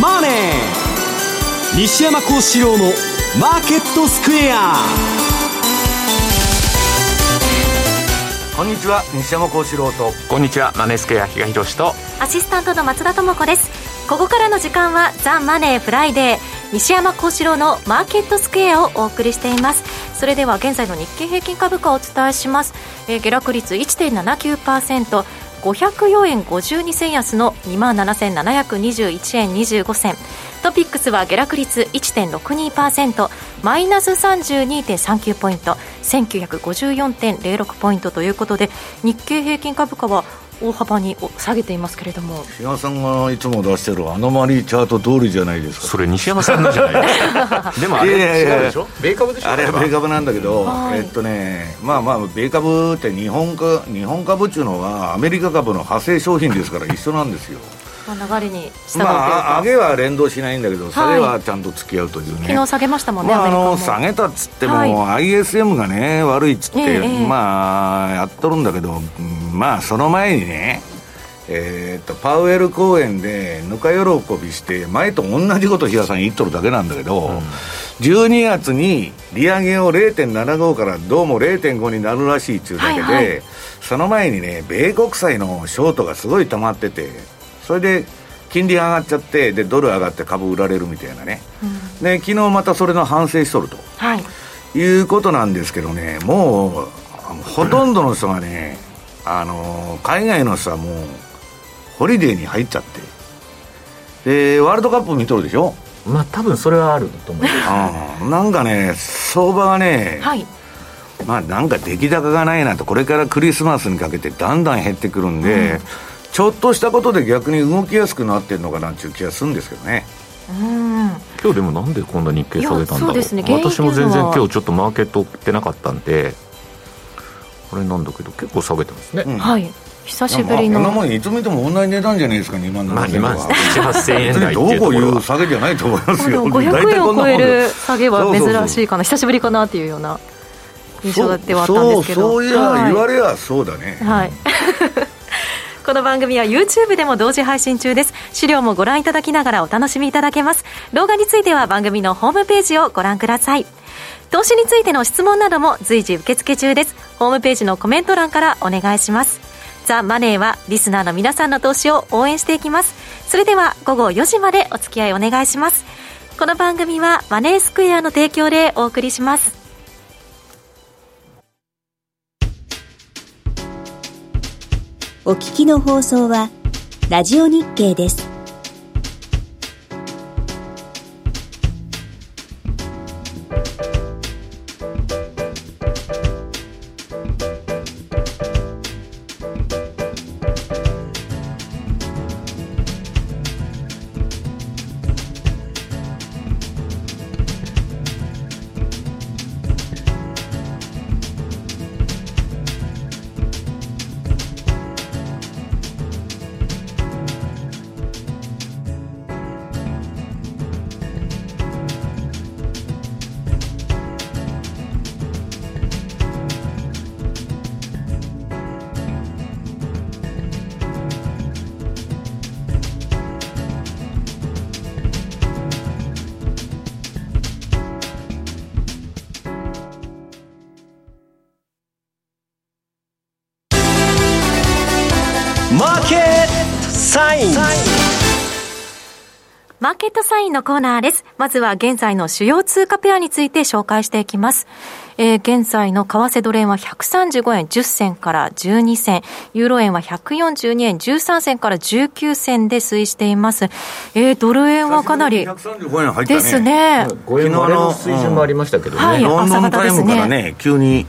マネー」西山孝四郎の「マーケットスクエア」こんにちは西山孝四郎と。こんにちはマネースクエア比嘉宏と。アシスタントの松田智子です。ここからの時間は「ザ・マネーフライデー」西山孝四郎のマーケットスクエアをお送りしています。それでは現在の日経平均株価をお伝えします、えー、下落率1.79% 504円52銭安の2万7721円25銭。トピックスは下落率1.62%マイナス32.39ポイント。1954.06ポイントということで日経平均株価は大幅に下げていますけれども。西山さんがいつも出してるアノマリーチャート通りじゃないですか。それ西山さんのじゃないですか。でもあれ違うでしょ？米株でしょ？あれは米株なんだけど、えっとねまあまあ米株って日本か日本株っていうのはアメリカ株の派生商品ですから一緒なんですよ。まあ、流れに従まあ、上げは連動しないんだけど、下げはちゃんと付き合うというね、昨日下げましたもんね、まあ、あの下げたっつっても、はい、ISM がね、悪いっつって、えー、まあ、やっとるんだけど、まあ、その前にね、えー、とパウエル公演でぬか喜びして前と同じこと比嘉さん言っとるだけなんだけど、うん、12月に利上げを0.75からどうも0.5になるらしいっちゅうだけで、はいはい、その前にね米国債のショートがすごい溜まっててそれで金利上がっちゃってでドル上がって株売られるみたいなね、うん、で昨日またそれの反省しとると、はい、いうことなんですけどねもうほとんどの人がね、あの海外の人はもうホリデーに入っちゃって。でワールドカップ見とるでしょ？まあ多分それはあると思います、なんかね相場がね、はい、まあなんか出来高がないなとこれからクリスマスにかけてだんだん減ってくるんで、うん、ちょっとしたことで逆に動きやすくなってるのかなっていう気がするんですけどね。うん。今日でもなんでこんな日経下げたんだろう、ね、私も全然今日ちょっとマーケット追ってなかったんで。これなんだけど結構下げてますね、うん、はい。久しぶりの、まあ、こんなもんいつ見ても同じ値段じゃないですか2万7000円は、まあ、2万8000円台どこいう下げじゃないと思いますよ500円を超える下げは珍しいかな。久しぶりかなっていうような印象ではあったんですけど。そういや、はい、言われやそうだね。はいこの番組は YouTube でも同時配信中です。資料もご覧いただきながらお楽しみいただけます。動画については番組のホームページをご覧ください。投資についての質問なども随時受付中です。ホームページのコメント欄からお願いします。ザ・マネーはリスナーの皆さんの投資を応援していきます。それでは午後4時までお付き合いお願いします。この番組はマネースクエアの提供でお送りします。お聞きの放送はラジオ日経です。インのコーナーです。まずは現在の主要通貨ペアについて紹介していきます。えー、現在の為替ドル円は135円10銭から12銭、ユーロ円は142円13銭から19銭で推移しています。えー、ドル円はかなり、ですね。5円の水準もありましたけどね。はい、ロンドンタイムからね、急に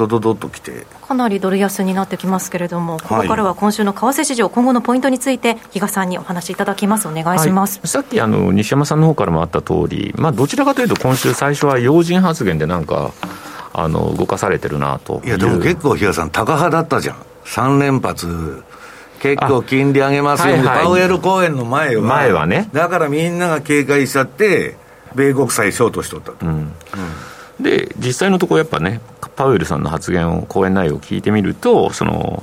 ドドドときてかなりドル安になってきますけれども、ここからは今週の為替市場、今後のポイントについて、比嘉さんにお話しいただきます、お願いします、はい、さっきあの西山さんの方からもあった通り、まあ、どちらかというと、今週、最初は要人発言でなんか、あの動かされてるなといや、でも結構、比嘉さん、タカ派だったじゃん、3連発。結構金利上げますよ、はいはい、パウエル公演の前は、前はね、だからみんなが警戒しちゃって、米国債ショートしとったと。うん、うんで実際のところやっぱねパウエルさんの発言を講演内容を聞いてみるとその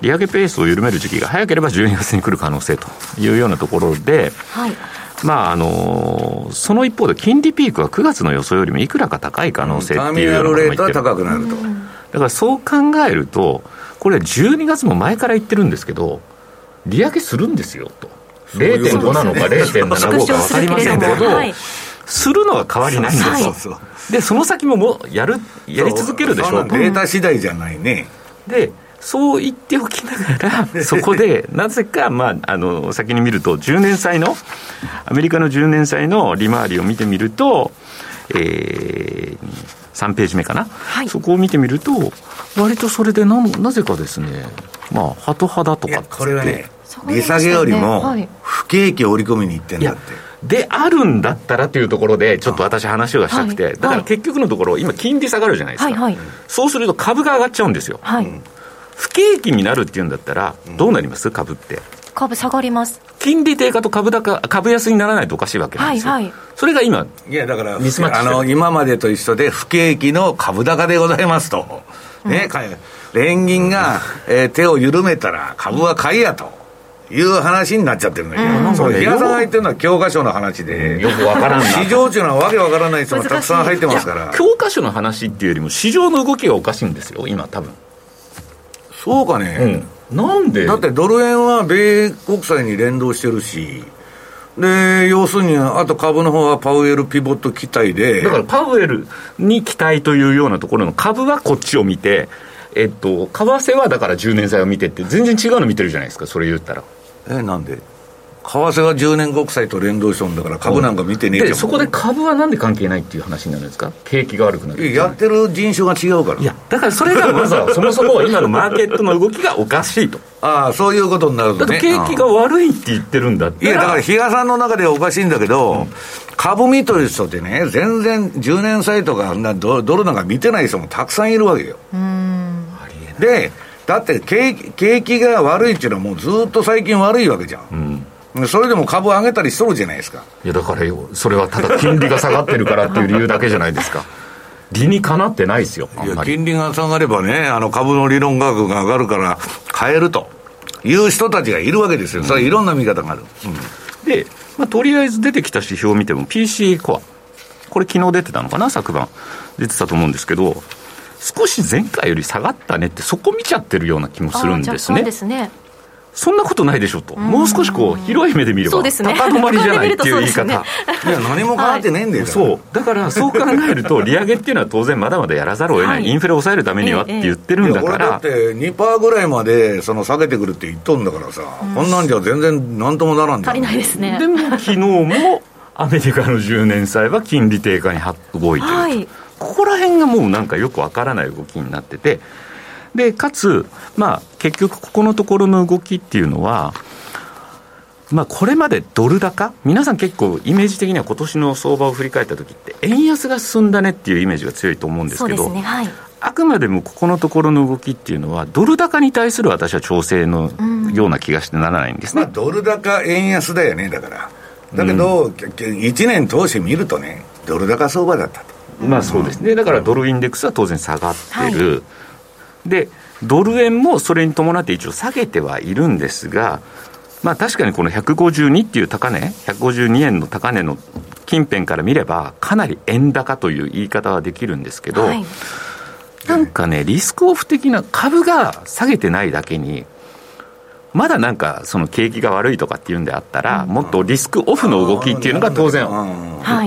利上げペースを緩める時期が早ければ12月に来る可能性というようなところで、はい、まああのその一方で金利ピークは9月の予想よりもいくらか高い可能性っていうようなターミナルレートは高くなると、だからそう考えるとこれ12月も前から言ってるんですけど利上げするんですよと。0.5なのか0.75か分かりませんけど、はい、するのは変わりないんですよ、でその先ももうやるやり続けるでしょう。データ次第じゃないね。でそう言っておきながら、そこでなぜか、まあ、あの先に見ると、10年債の、アメリカの10年債の利回りを見てみると、えー、3ページ目かな、はい、そこを見てみると、割とそれでななぜかですね、まあ、ハト派だとかこれはね、利下げよりも、不景気を織り込みにいってんだって。であるんだったらというところで、ちょっと私、話がしたくて、だから結局のところ、今、金利下がるじゃないですか、はいはい、そうすると株が上がっちゃうんですよ。はい。不景気になるっていうんだったら、どうなります、株って。株下がります。金利低下と株高株安にならないとおかしいわけなんですよ、はいはい、それが今、いやだから、ミスマッチあの今までと一緒で、不景気の株高でございますと、ね、うん、連銀が、えー、手を緩めたら、株は買いやと。いう話になっちゃってるのよ、うん、それ、平さんが言ってるのは教科書の話で、よくわからんな。市場っていうのはわけわからない人がたくさん入ってますから、教科書の話っていうよりも、市場の動きがおかしいんですよ、今、多分。そうかね、うん、なんで？だってドル円は米国債に連動してるし、で、要するに、あと株の方はパウエルピボット期待で。だからパウエルに期待というようなところの株はこっちを見て、えっと、為替はだから10年債を見てって、全然違うの見てるじゃないですか、それ言ったら。え、なんで？為替は10年国債と連動しとんだから株なんか見てねえでそこで株はなんで関係ないっていう話になるんですか？景気が悪くなる。やってる人種が違うから。いやだからそれがまずはそもそも今のマーケットの動きがおかしいと。ああそういうことになるとね。景気が悪いって言ってるんだっていやだから比嘉さんの中ではおかしいんだけど、うん、株見とる人ってね全然10年債とかドルなんか見てない人もたくさんいるわけよでだって景景気が悪いっていうのはもうずっと最近悪いわけじゃん、うんそれでも株上げたりしとるじゃないですか。いや、だからよ、それはただ金利が下がってるからっていう理由だけじゃないですか。理にかなってないですよ。いや、金利が下がればね、あの株の理論価格が上がるから買えるという人たちがいるわけですよ。それいろんな見方がある。うん、で、まあ、とりあえず出てきた指標を見ても PC コア。これ昨日出てたのかな、昨晩。出てたと思うんですけど、少し前回より下がったねって、そこ見ちゃってるような気もするんですね。ですね。そんなことないでしょと、もう少しこう広い目で見れば、ね、高止まりじゃないっていう言い方、ね、いや、何も変わってねえんだよ、そう、だからそう考えると、利上げっていうのは当然、まだまだやらざるを得ない、はい、インフレを抑えるためにはって言ってるんだから、だって2%ぐらいまでその下げてくるって言っとんだからさ、こんなんじゃ全然なんともならん足りないですね。でも昨日もアメリカの10年債は金利低下に動いてると、はい、ここら辺がもうなんかよくわからない動きになってて。で、かつ、まあ、結局ここのところの動きっていうのは、まあ、これまでドル高、皆さん結構、イメージ的には今年の相場を振り返ったときって、円安が進んだねっていうイメージが強いと思うんですけど、ねはい、あくまでもここのところの動きっていうのは、ドル高に対する私は調整のような気がしてならないんですね、まあ、ドル高、円安だよね、だから。だけど、うん、1年通して見るとね、ドル高相場だったと。まあそうですね、だからドルインデックスは当然下がってる。はい。で、ドル円もそれに伴って一応下げてはいるんですが、まあ確かにこの152っていう高値、152円の高値の近辺から見れば、かなり円高という言い方はできるんですけど、はい、なんかね、リスクオフ的な株が下げてないだけに、まだなんかその景気が悪いとかっていうんであったら、もっとリスクオフの動きっていうのが当然、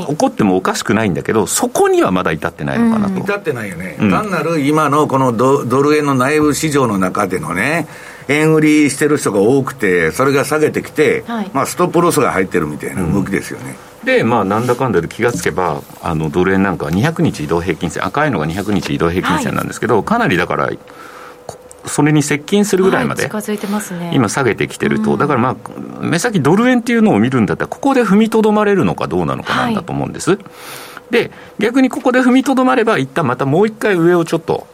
起こってもおかしくないんだけど、そこにはまだ至ってないのかなと。至ってないよね、単なる今のこのドル円の内部市場の中でのね、円売りしてる人が多くて、それが下げてきて、はい、まあ、ストップロスが入ってるみたいな動きですよね。うん、で、まあ、なんだかんだで気がつけば、あのドル円なんかは200日移動平均線、赤いのが200日移動平均線なんですけど、はい、かなりだから、それに接近するぐらいまで、今、下げてきてると、だからまあ、目先ドル円っていうのを見るんだったら、ここで踏みとどまれるのかどうなのかなんだと思うんです。はい、で、逆にここで踏みとどまれば、一旦またもう一回上をちょっと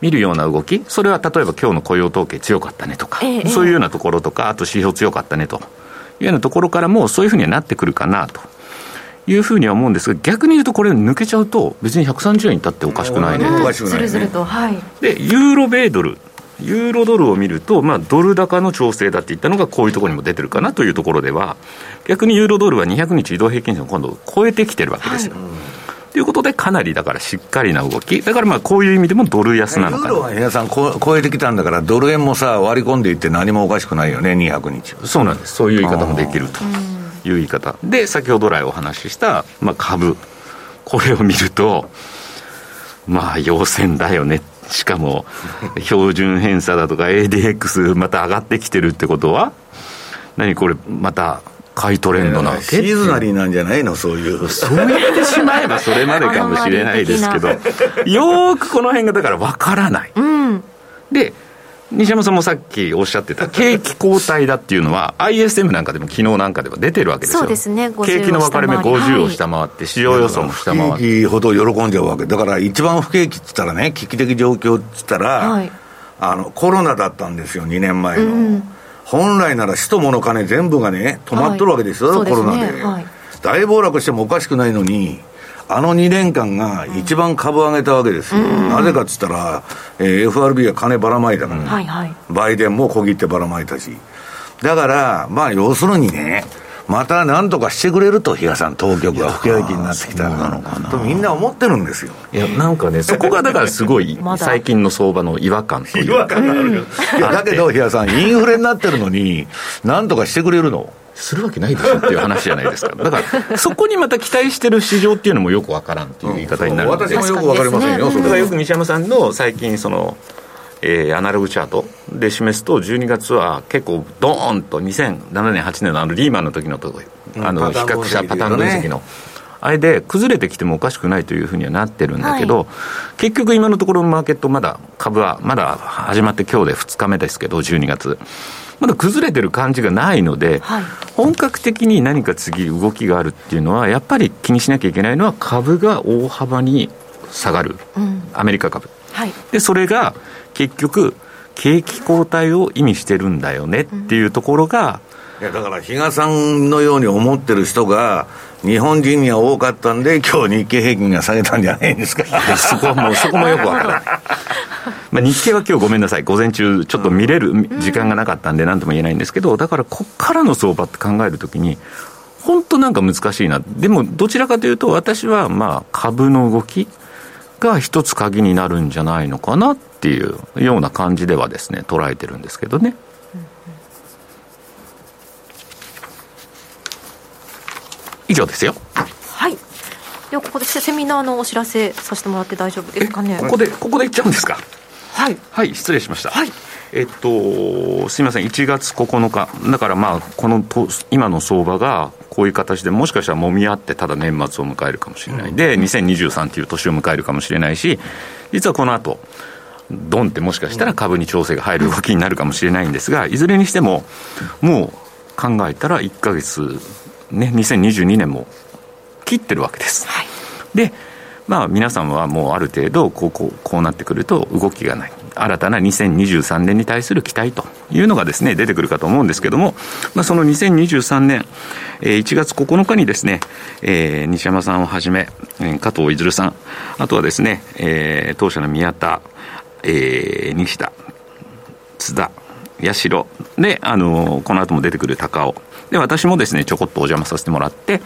見るような動き、それは例えば今日の雇用統計強かったねとか、ええ、そういうようなところとか、あと指標強かったねというようなところからも、そういうふうにはなってくるかなと。いうふうには思うんですが、逆に言うと、これ、抜けちゃうと、別に130円に立っておかしくないね。ずるずると、はい、でユーロ米ドルユーロドルを見ると、まあ、ドル高の調整だって言ったのが、こういうところにも出てるかなというところでは、逆にユーロドルは200日移動平均線を今度、超えてきてるわけですよ。はいということで、かなりだからしっかりな動き、だからまあこういう意味でもドル安なのかな。ユーロは皆さんこ超えてきたんだから、ドル円もさ、割り込んでいって何もおかしくないよね、200日。そうなんです、そういう言い方もできるという言い方。で、先ほど来お話しした、まあ、株、これを見ると、まあ、陽線だよね。しかも、標準偏差だとか ADX また上がってきてるってことは、何これ、また、買いトレンドなわけ？シーズナリーなんじゃないの？そういう。そう言ってしまえばそれまでかもしれないですけど、よーくこの辺がだから分からない。うん、で、西山さんもさっきおっしゃってた、景気後退だっていうのは、ISM なんかでも、昨日なんかでも出てるわけですよ、そうですね、景気の分かれ目50を下回って、市場予想も下回って。景気ほど喜んじゃうわけ、だから一番不景気っつったらね、危機的状況っつったら、はい、あのコロナだったんですよ、2年前の。うん本来なら使と物金全部がね、止まっとるわけですよ、はい、コロナで、ねはい、大暴落してもおかしくないのに、あの2年間が一番株上げたわけですよ、うん、なぜかっつったら、えー、FRB は金ばらまいたから、うん、バイデンも小切ってばらまいたし、だから、まあ、要するにね、またなんとかしてくれると、比嘉さん、当局が不景気になってきたら、なのかな。とみんな思ってるんですよ。いや、なんかね、そこがだからすごい、最近の相場の違和感という違和感がある、いやだけど、比嘉さん、インフレになってるのに、なんとかしてくれるの。するわけないでしょっていう話じゃないですか。だから、そこにまた期待してる市場っていうのもよくわからんっていう言い方になる、うん、私もよくわかりませんよ、それは。よく西山さんの最近、その、えー、アナログチャート。で示すと、12月は結構、ドーンと2007年、8年のあのリーマンの時のとあの比較したパターン分析の。あれで崩れてきてもおかしくないというふうにはなってるんだけど、はい、結局今のところのマーケットまだ株はまだ始まって今日で2日目ですけど12月。まだ崩れてる感じがないので、はい、本格的に何か次動きがあるっていうのはやっぱり気にしなきゃいけないのは株が大幅に下がる、うん、アメリカ株、はい、でそれが結局、景気後退を意味してるんだよねっていうところが、いやだから比嘉さんのように思ってる人が、日本人には多かったんで、今日日経平均が下げたんじゃないんですか。そこはもう、そこもよくわからない。まあ日経は今日ごめんなさい、午前中、ちょっと見れる時間がなかったんで、なんとも言えないんですけど、だからこっからの相場って考えるときに、本当なんか難しいな、でもどちらかというと、私はまあ株の動き、が一つ鍵になるんじゃないのかなっていうような感じではですね捉えてるんですけどね。以上ですよ。はい。ではここでセミナーのお知らせさせてもらって大丈夫ですかね。ここでここで言っちゃうんですか？はい。はい失礼しました。はい。えっと、すみません、1月9日、だからまあ、このと今の相場がこういう形でもしかしたらもみ合って、ただ年末を迎えるかもしれない、で、2023という年を迎えるかもしれないし、実はこの後ドンってもしかしたら株に調整が入る動きになるかもしれないんですが、いずれにしても、もう考えたら1か月、ね、2022年も切ってるわけです。はい、でまあ、皆さんはもうある程度こうこうこうなってくると動きがない新たな2023年に対する期待というのがですね出てくるかと思うんですけども、まあ、その2023年、えー、1月9日にですね、えー、西山さんをはじめ、加藤いずるさんあとはですね、えー、当社の宮田、えー、西田津田八代で、あのー、この後も出てくる高尾で、私もですね、ちょこっとお邪魔させてもらって、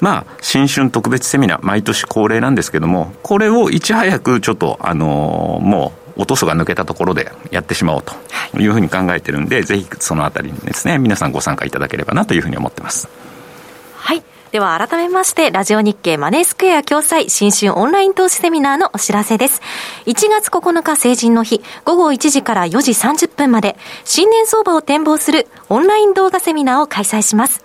まあ、新春特別セミナー、毎年恒例なんですけども、これをいち早くちょっと、あのー、もう、落とすが抜けたところでやってしまおうというふうに考えてるんで、はい、ぜひそのあたりにですね、皆さんご参加いただければなというふうに思ってます。はい。では改めまして、ラジオ日経マネースクエア共催新春オンライン投資セミナーのお知らせです。1月9日成人の日、午後1時から4時30分まで、新年相場を展望するオンライン動画セミナーを開催します。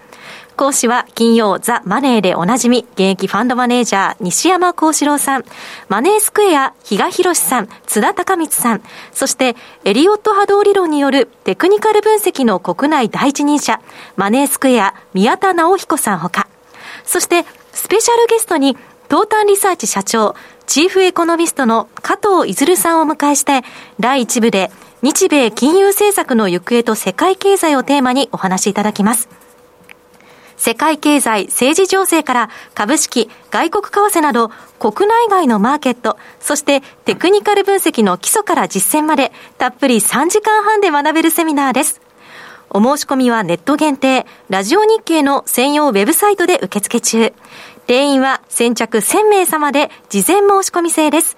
講師は金曜ザ・マネーでおなじみ、現役ファンドマネージャー西山幸四郎さん、マネースクエア比嘉博さん、津田隆光さん、そしてエリオット波動理論によるテクニカル分析の国内第一人者、マネースクエア宮田直彦さんほか、そして、スペシャルゲストに、東端リサーチ社長、チーフエコノミストの加藤いずるさんを迎えして、第1部で、日米金融政策の行方と世界経済をテーマにお話しいただきます。世界経済、政治情勢から株式、外国為替など国内外のマーケット、そしてテクニカル分析の基礎から実践までたっぷり3時間半で学べるセミナーです。お申し込みはネット限定、ラジオ日経の専用ウェブサイトで受付中。定員は先着1000名様で事前申し込み制です。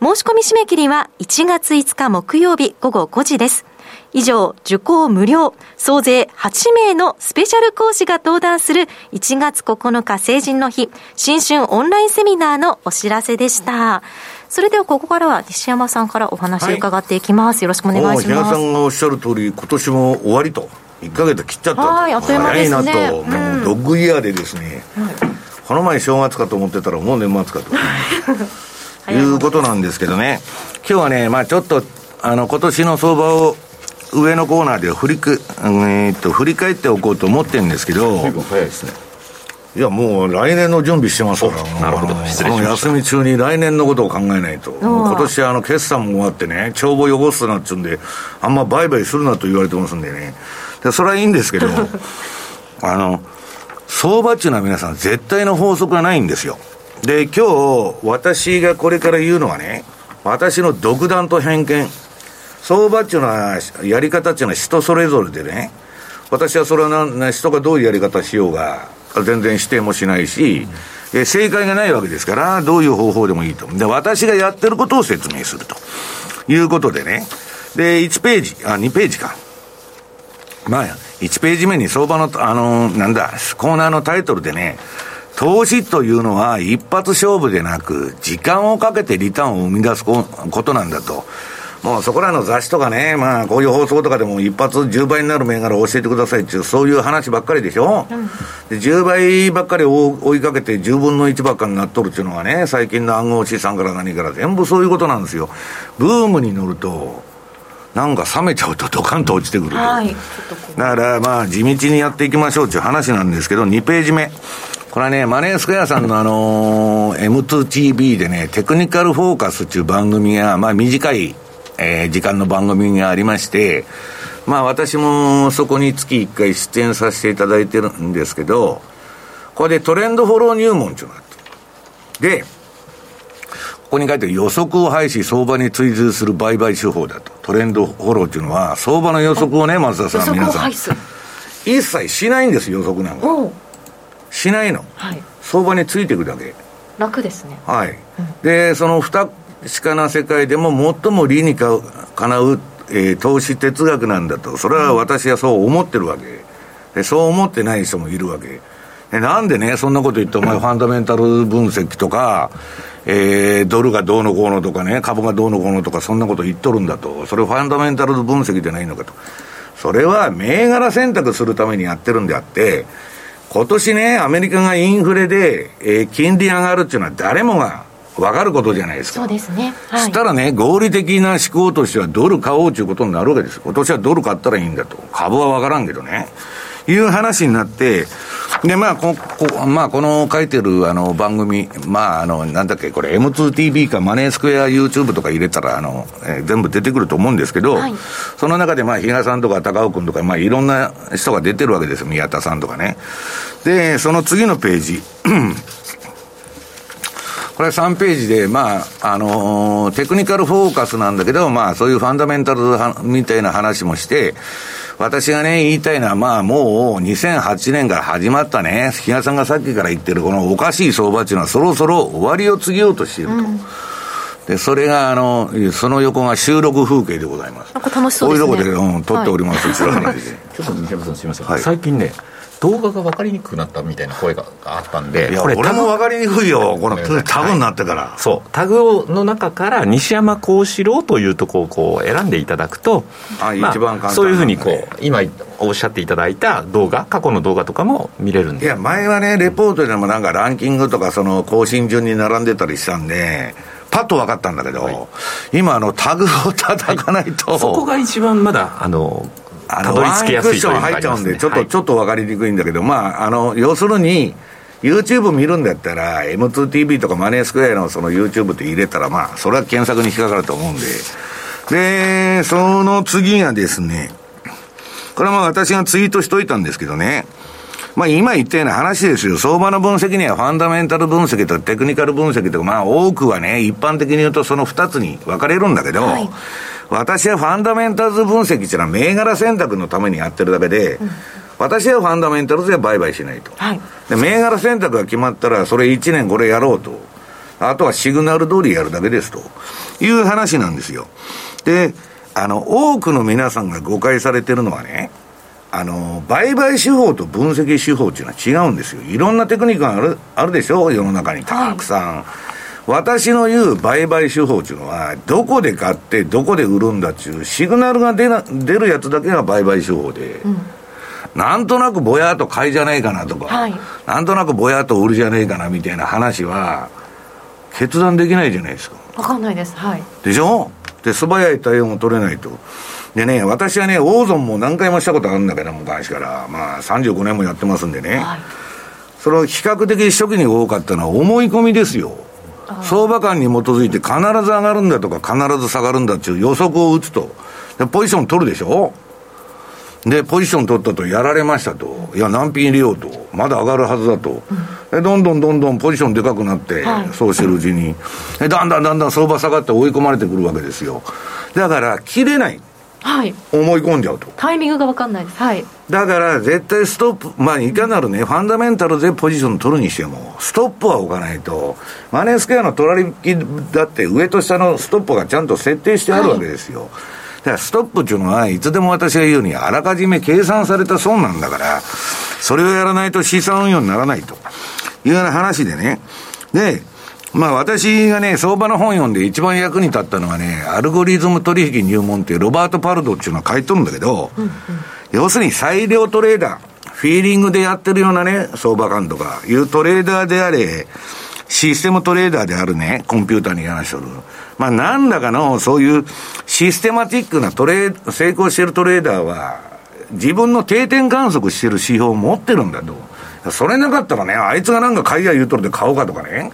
申し込み締め切りは1月5日木曜日午後5時です。以上、受講無料、総勢8名のスペシャル講師が登壇する1月9日成人の日、新春オンラインセミナーのお知らせでした。それではここからは西山さんからお話を伺っていきます。はい、よろしくお願いします。平さんがおっしゃる通り、今年も終わりと。1か月切っちゃったはい、あっという間ですね。早いなと、うん、もうドッグイヤーでですね、この前正月かと思ってたらもう年末かと。いうことなんですけどね。今日はね、まあちょっと、あの、今年の相場を上のコーナーで振りく、えー、っと、振り返っておこうと思ってるんですけど。早いですね。いや、もう来年の準備してますから、なるほど。失礼しま休み中に来年のことを考えないと、今年あの決算も終わってね、帳簿汚すなっつうんで、あんま売買するなと言われてますんでね、でそれはいいんですけど、あの、相場っていうのは皆さん、絶対の法則がないんですよ。で、今日、私がこれから言うのはね、私の独断と偏見。相場っていうのは、やり方っていうのは人それぞれでね、私はそれはな人がどういうやり方しようが、全然指定もしないし、うん、正解がないわけですから、どういう方法でもいいと。で、私がやってることを説明するということでね。で、1ページ、あ、2ページか。まあ、1ページ目に相場の、あの、なんだ、コーナーのタイトルでね、投資というのは一発勝負でなく、時間をかけてリターンを生み出すことなんだと。もうそこらの雑誌とかね、まあこういう放送とかでも一発10倍になる銘柄を教えてくださいっていう、そういう話ばっかりでしょ。うん、で10倍ばっかり追いかけて10分の1ばっかりになっとるっていうのはね、最近の暗号資産から何から全部そういうことなんですよ。ブームに乗ると、なんか冷めちゃうとドカンと落ちてくると。はい、だからまあ地道にやっていきましょうっていう話なんですけど、2ページ目。これはね、マネースクエアさんのあのー、M2TV でね、テクニカルフォーカスっていう番組が、まあ短い、えー、時間の番組がありまして、まあ私もそこに月1回出演させていただいてるんですけど、これでトレンドフォロー入門っていうのがあって。で、ここに書いて予測を排し、相場に追随する売買手法だと。トレンドフォローっていうのは、相場の予測をね、松田さん、皆さん。一切しないんです、予測なんか。しないの、はい。相場についていくだけ。楽ですね。はい。うん、で、その2しかな世界でも最も理にかかなう、えー、投資哲学なんだと、それは私はそう思ってるわけ、そう思ってない人もいるわけ。なんでね、そんなこと言って、お前、ファンダメンタル分析とか、えー、ドルがどうのこうのとかね、株がどうのこうのとか、そんなこと言っとるんだと、それファンダメンタル分析じゃないのかと、それは銘柄選択するためにやってるんであって、今年ね、アメリカがインフレで、えー、金利上がるっていうのは、誰もが分かることじゃないですか。そうですね。はい、したらね、合理的な思考としてはドル買おうということになるわけです。今年はドル買ったらいいんだと。株は分からんけどね。いう話になって、で、まあ、こ、こまあ、この書いてる、あの、番組、まあ、あの、なんだっけ、これ、M2TV かマネースクエア YouTube とか入れたら、あの、えー、全部出てくると思うんですけど、はい、その中で、まあ、比嘉さんとか高尾君とか、まあ、いろんな人が出てるわけです宮田さんとかね。で、その次のページ。これは3ページで、まあ、あのー、テクニカルフォーカスなんだけど、まあ、そういうファンダメンタルみたいな話もして、私がね、言いたいのは、まあもう2008年から始まったね、比嘉さんがさっきから言ってるこのおかしい相場っていうのはそろそろ終わりを告げようとしていると。うんで、それが、あの、その横が収録風景でございます。なんか楽しそうですね。こういうとこで、うん、撮っております、はい。ちょっと、三山さんすみません。はい、最近ね、動画が分かりにくくなったみたいな声があったんで、これ、俺も分かりにくいよ、このタグになってから、はい、そう、タグの中から西山幸四郎というところをこう選んでいただくと、あまあ、一番そういうふうにこう、今おっしゃっていただいた動画、過去の動画とかも見れるんで。いや、前はね、レポートでもなんかランキングとか、その更新順に並んでたりしたんで、パッと分かったんだけど、はい、今あの、タグを叩かないと、はい、そこが一番まだ、あの、たどり着きやすいというか、ね、入っちゃうんで、ちょっと、はい、ちょっと分かりにくいんだけど、まあ、あの、要するに、YouTube 見るんだったら、M2TV とかマネースクエアのその YouTube って入れたら、まあ、それは検索に引っかかると思うんで。で、その次がですね、これはまあ私がツイートしといたんですけどね、まあ今言ったような話ですよ。相場の分析にはファンダメンタル分析とテクニカル分析とか、まあ多くはね、一般的に言うとその二つに分かれるんだけど、はい、私はファンダメンタルズ分析っていうのは銘柄選択のためにやってるだけで、うん、私はファンダメンタルズで売買しないと。はい、で銘柄選択が決まったら、それ1年これやろうと。あとはシグナル通りやるだけですという話なんですよ。で、あの、多くの皆さんが誤解されてるのはね、あの、売買手法と分析手法っていうのは違うんですよ。いろんなテクニックがある、あるでしょ世の中にたくさん。はい、私の言う売買手法っていうのは、どこで買ってどこで売るんだっていうシグナルが出な出るやつだけが売買手法で、うん、なんとなくぼやっと買いじゃないかなとか、はい、なんとなくぼやっと売るじゃねえかなみたいな話は、決断できないじゃないですか。わかんないです。はい。でしょ？で、素早い対応も取れないと。でね、私はね、大損も何回もしたことあるんだけど、昔から。まあ、35年もやってますんでね。はい、その比較的初期に多かったのは思い込みですよ。相場感に基づいて必ず上がるんだとか必ず下がるんだっていう予測を打つと。で、ポジション取るでしょ？で、ポジション取ったとやられましたと。いや、難品入れようと。まだ上がるはずだと。うん、どんどんどんどんポジションでかくなって、はい、そうしてるうちに、だんだんだんだん相場下がって追い込まれてくるわけですよ。だから、切れない。はい、思い込んじゃうと。タイミングが分かんないです、はい、だから絶対ストップ、まあ、いかなるね、ファンダメンタルでポジション取るにしても、ストップは置かないと、マネースクエアの取られきだって、上と下のストップがちゃんと設定してあるわけですよ。はい、だからストップっていうのは、いつでも私が言うように、あらかじめ計算された損なんだから、それをやらないと資産運用にならないというような話でね。で、まあ私がね、相場の本読んで一番役に立ったのはね、アルゴリズム取引入門っていうロバート・パルドっていうのは書いとるんだけど、うんうん、要するに裁量トレーダー、フィーリングでやってるようなね、相場感とかいうトレーダーであれ、システムトレーダーであるね、コンピューターに話しとる。まあ何らかのそういうシステマティックなトレー、成功してるトレーダーは、自分の定点観測してる指標を持ってるんだと。それなかったらね、あいつがなんか買いや言うとるで買おうかとかね。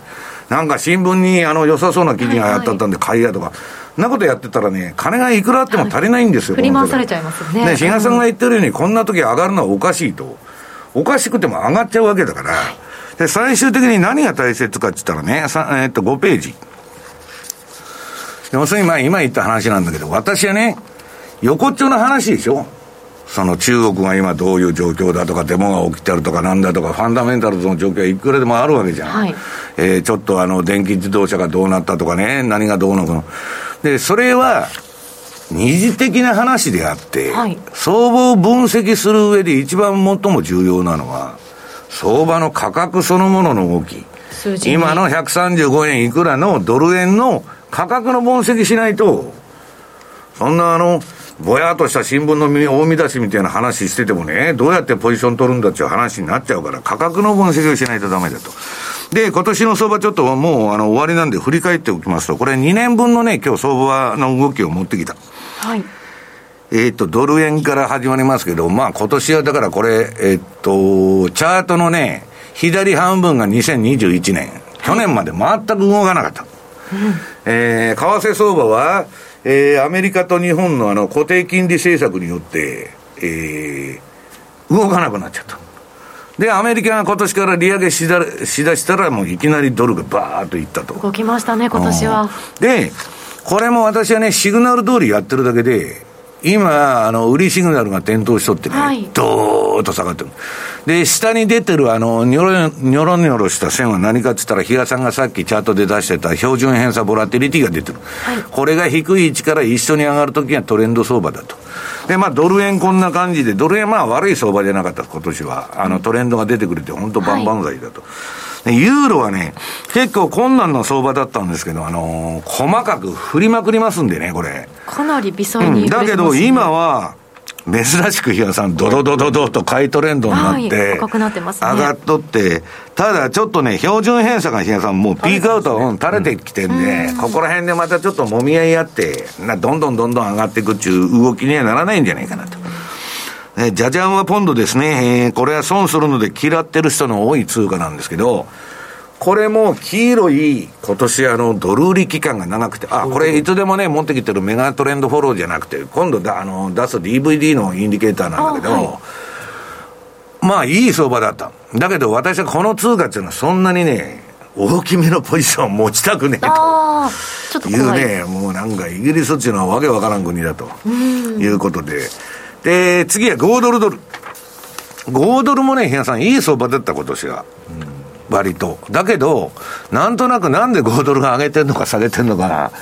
なんか新聞にあの良さそうな記事がやったったんで買いやとか、そんなことやってたらね、金がいくらあっても足りないんですよ、振り回されちゃいますね。ね、志賀さんが言ってるように、こんな時上がるのはおかしいと。おかしくても上がっちゃうわけだから。で、最終的に何が大切かって言ったらね、えっと、5ページ。要するに、まあ、今言った話なんだけど、私はね、横っちょの話でしょその中国が今どういう状況だとか、デモが起きてるとかなんだとか、ファンダメンタルズの状況はいくらでもあるわけじゃん。はい、えー、ちょっとあの、電気自動車がどうなったとかね、何がどうのかで、それは、二次的な話であって、はい、相場を分析する上で一番最も重要なのは、相場の価格そのものの動き。今の135円いくらのドル円の価格の分析しないと、そんなあの、ぼやっとした新聞の大見出しみたいな話しててもね、どうやってポジション取るんだっていう話になっちゃうから、価格の分析をしないとダメだと。で、今年の相場ちょっともうあの終わりなんで振り返っておきますと、これ2年分のね、今日相場の動きを持ってきた。はい。えっ、と、ドル円から始まりますけど、まあ今年はだからこれ、えっ、と、チャートのね、左半分が2021年。去年まで全く動かなかった。うん、えー、為替相場は、えー、アメリカと日本のあの固定金利政策によって、えー、動かなくなっちゃった。で、アメリカが今年から利上げしだしだしたら、もういきなりドルがバーッといったと。動きましたね、今年は。で、これも私はね、シグナル通りやってるだけで、今、あの、売りシグナルが点灯しとってね、はい、ドーッと下がってる。で、下に出てるあの、ニョロニョロニョロした線は何かって言ったら、比嘉さんがさっきチャートで出してた標準偏差ボラティリティが出てる。はい、これが低い位置から一緒に上がるときはトレンド相場だと。で、まあ、ドル円こんな感じで、ドル円まあ悪い相場じゃなかった、今年は。あの、トレンドが出てくれて、本当万々歳だと。はい、ユーロはね、結構困難な相場だったんですけど、あのー、細かく振りまくりますんでね、これ。かなり微細に、うん、だけど今は、珍しく比嘉さん、ドドドドドと買いトレンドになって、高くなってます上がっとって、ただちょっとね、標準偏差が比嘉さん、もうピークアウト、垂れてきてんで、ここら辺でまたちょっともみ合いあって、などんどんどんどん上がっていくっていう動きにはならないんじゃないかなと。えジャジャンはポンドですね、えー、これは損するので嫌ってる人の多い通貨なんですけど、これも黄色い、今年あの、ドル売り期間が長くて、あ、これいつでもね、持ってきてるメガトレンドフォローじゃなくて、今度だ、あの、出す DVD のインディケーターなんだけど、はい、まあ、いい相場だった。だけど、私はこの通貨っていうのはそんなにね、大きめのポジションを持ちたくねえとい。うね、もうなんかイギリスっていうのはわけわからん国だということで、で、次は5ドルドル。5ドルもね、皆さん、いい相場だった、今年は。割と。だけど、なんとなくなんで5ドルが上げてんのか下げてんのか、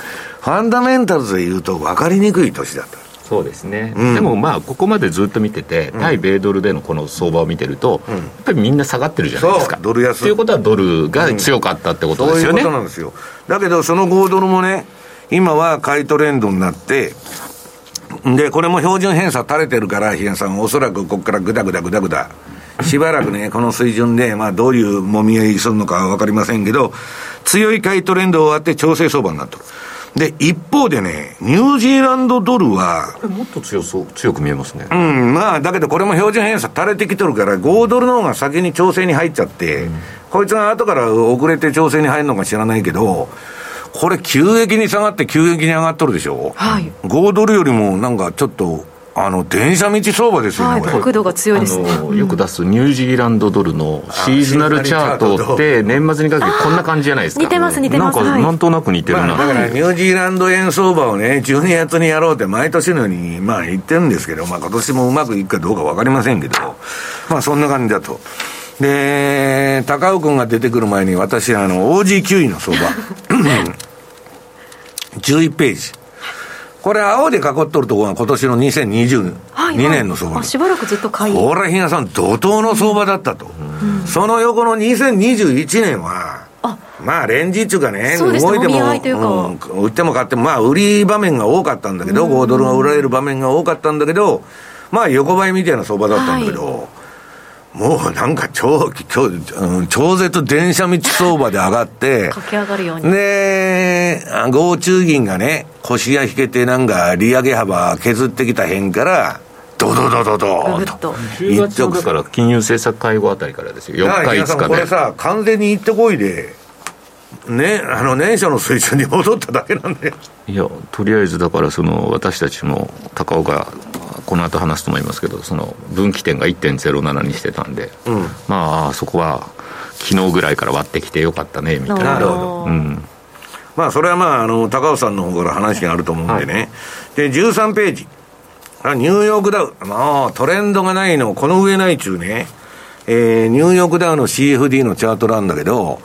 ファンダメンタルズで言うと分かりにくい年だった。そうですね、うん、でもまあ、ここまでずっと見てて、対米ドルでのこの相場を見てると、うん、やっぱりみんな下がってるじゃないですか。ドル安。ということは、ドルが強かったってことですよね。そういうことなんですよ。だけど、その5ドルもね、今は買いトレンドになって、で、これも標準偏差垂れてるから、比嘉さん、おそらくここからぐだぐだぐだぐだ、しばらくね、この水準で、まあ、どういうもみ合いするのかは分かりませんけど、強い買いトレンド終わって調整相場になってる。で、一方でね、ニュージーランドドルは。これもっと強そう、強く見えますね。うん、まあ、だけどこれも標準偏差垂れてきてるから、5ドルの方が先に調整に入っちゃって、うん、こいつが後から遅れて調整に入るのか知らないけど、これ急激に下がって急激に上がっとるでしょ？はい。5ドルよりもなんかちょっとあの電車道相場ですよね、はい、角度が強いですね。よく出すニュージーランドドルのシーズナルチャートって年末にかけてこんな感じじゃないですか。似てます似てます。なんかなんとなく似てるな、まあ、だからニュージーランド円相場をね12月にやろうって毎年のようにまあ言ってるんですけど、まあ、今年もうまくいくかどうか分かりませんけどまあそんな感じだとで高尾君が出てくる前に私あの OG9 位の相場。11ページ。これ、青で囲っとるところが今年の2022年の相場、はいはい、しばらくずっと買い。これは皆さん、怒涛の相場だったと、うん、その横の2021年は、まあ、レンジっていうかね、動いても、うん、売っても買っても、まあ、売り場面が多かったんだけど、5ドルが売られる場面が多かったんだけど、まあ、横ばいみたいな相場だったんだけど、はいもうなんか超、超、超絶電車道相場で上がって、駆け上がるように。で、合中銀がね、腰が引けてなんか利上げ幅削ってきた辺から、ドドドドドと。10月だから金融政策会合あたりからですよ。4日5日で。これさ、完全に行ってこいで、ね、あの年初の水準に戻っただけなんで。いやとりあえずだからその私たちも高岡この後話すと思いますけどその分岐点が1.07にしてたんで、うん、まあそこは昨日ぐらいから割ってきてよかったねみたいな。なるほど、うん、まあそれはまああの高尾さんの方から話があると思うんでね、はい、で13ページ。ニューヨークダウ。まあトレンドがないの。この上ない中ね。えー、ニューヨークダウの CFD のチャートなんだけど、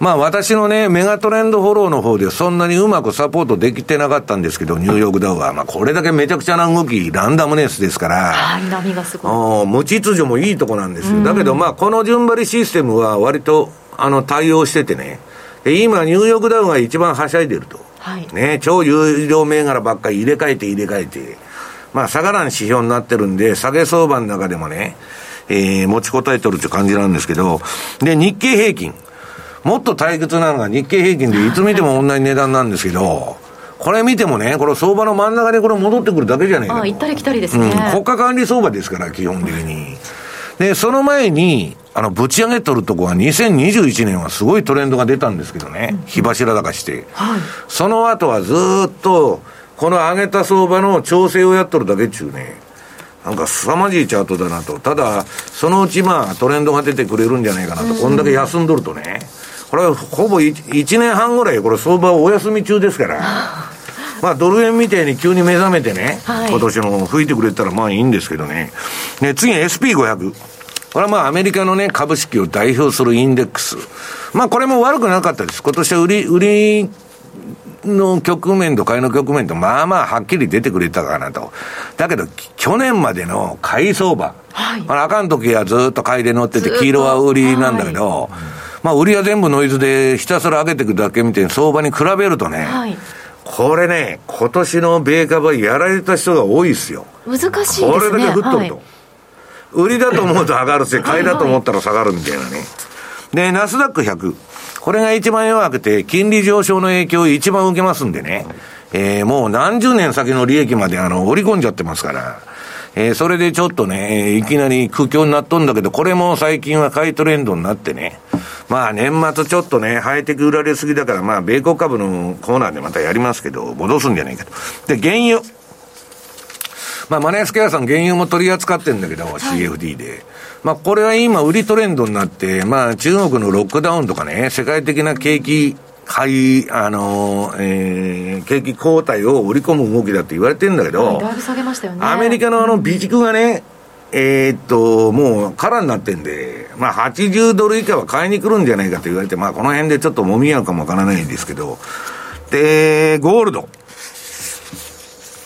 まあ私のね、メガトレンドフォローの方でそんなにうまくサポートできてなかったんですけど、ニューヨークダウは、まあこれだけめちゃくちゃな動き、ランダムネスですから、はい、波がすごい。無秩序もいいとこなんですよ。だけどまあこの順張りシステムは割と、あの、対応しててね、で今ニューヨークダウが一番はしゃいでると。はい、ね、超有料銘柄ばっかり入れ替えて入れ替えて、まあ下がらん指標になってるんで、下げ相場の中でもね、えー、持ちこたえとるって感じなんですけど、で、日経平均。もっと退屈なのが日経平均でいつ見ても同じ値段なんですけど、これ見てもね、これ相場の真ん中にこれ戻ってくるだけじゃないかあ行ったり来たりですね、うん、国家管理相場ですから、基本的に。で、その前に、あの、ぶち上げとるとこは2021年はすごいトレンドが出たんですけどね、火柱高して。はい、その後はずっと、この上げた相場の調整をやっとるだけっちゅうね。なんか凄まじいチャートだなと。ただ、そのうちまあトレンドが出てくれるんじゃないかなと。こんだけ休んどるとね。これはほぼ 1, 1年半ぐらい、これ相場お休み中ですから、まあドル円みたいに急に目覚めてね、はい、今年の吹いてくれたらまあいいんですけどね。ね、次 SP500。これはまあアメリカのね、株式を代表するインデックス。まあこれも悪くなかったです。今年は売り、売りの局面と買いの局面と、まあまあはっきり出てくれたかなと。だけど、去年までの買い相場。はい。あかん時はずっと買いで乗ってて、黄色は売りなんだけど、はいまあ、売りは全部ノイズでひたすら上げていくだけみたいな相場に比べるとね、はい、これね、今年の米株はやられた人が多いですよ。難しいですね。これだけ降っとると。はい、売りだと思うと上がるし、買いだと思ったら下がるみたいなね。で、ナスダック100。これが一番弱くて、金利上昇の影響を一番受けますんでね。えー、もう何十年先の利益まであの、織り込んじゃってますから。えー、それでちょっとね、いきなり苦境になっとんだけど、これも最近は買いトレンドになってね、まあ年末ちょっとね、ハイテク売られすぎだから、まあ米国株のコーナーでまたやりますけど、戻すんじゃないかと。で、原油。まあ、マネースケアさん原油も取り扱ってるんだけど、はい、CFD で。まあ、これは今、売りトレンドになって、まあ、中国のロックダウンとかね、世界的な景気、はいあのえー、景気後退を売り込む動きだって言われてるんだけど、だいぶ下げましたよね。アメリカのあの、備蓄がね、えー、っと、もう空になってんで、まあ80ドル以下は買いに来るんじゃないかと言われて、まあこの辺でちょっと揉み合うかもわからないんですけど、で、ゴールド。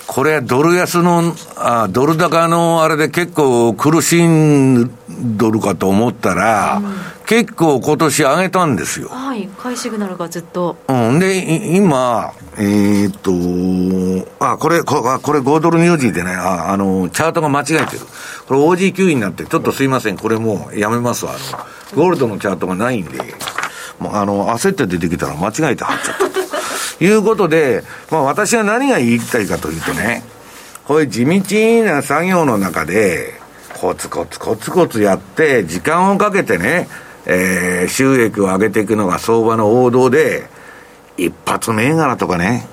これドル安の、あドル高のあれで結構苦しんどるかと思ったら、うん、結構今年上げたんですよ。はい、買いシグナルがずっと。うん、で、今、えー、っと、あ、これ、これ、これ5ドルニュージーでね、あ、あの、チャートが間違えてる。これ OG9 になって、ちょっとすいません、これもうやめますわ。ゴールドのチャートがないんで、もうあの、焦って出てきたら間違えて貼っちゃった。いうことで、まあ私は何が言いたいかというとね、こういう地道な作業の中で、コツコツコツコツやって、時間をかけてね、えー、収益を上げていくのが相場の王道で、一発銘柄とかね、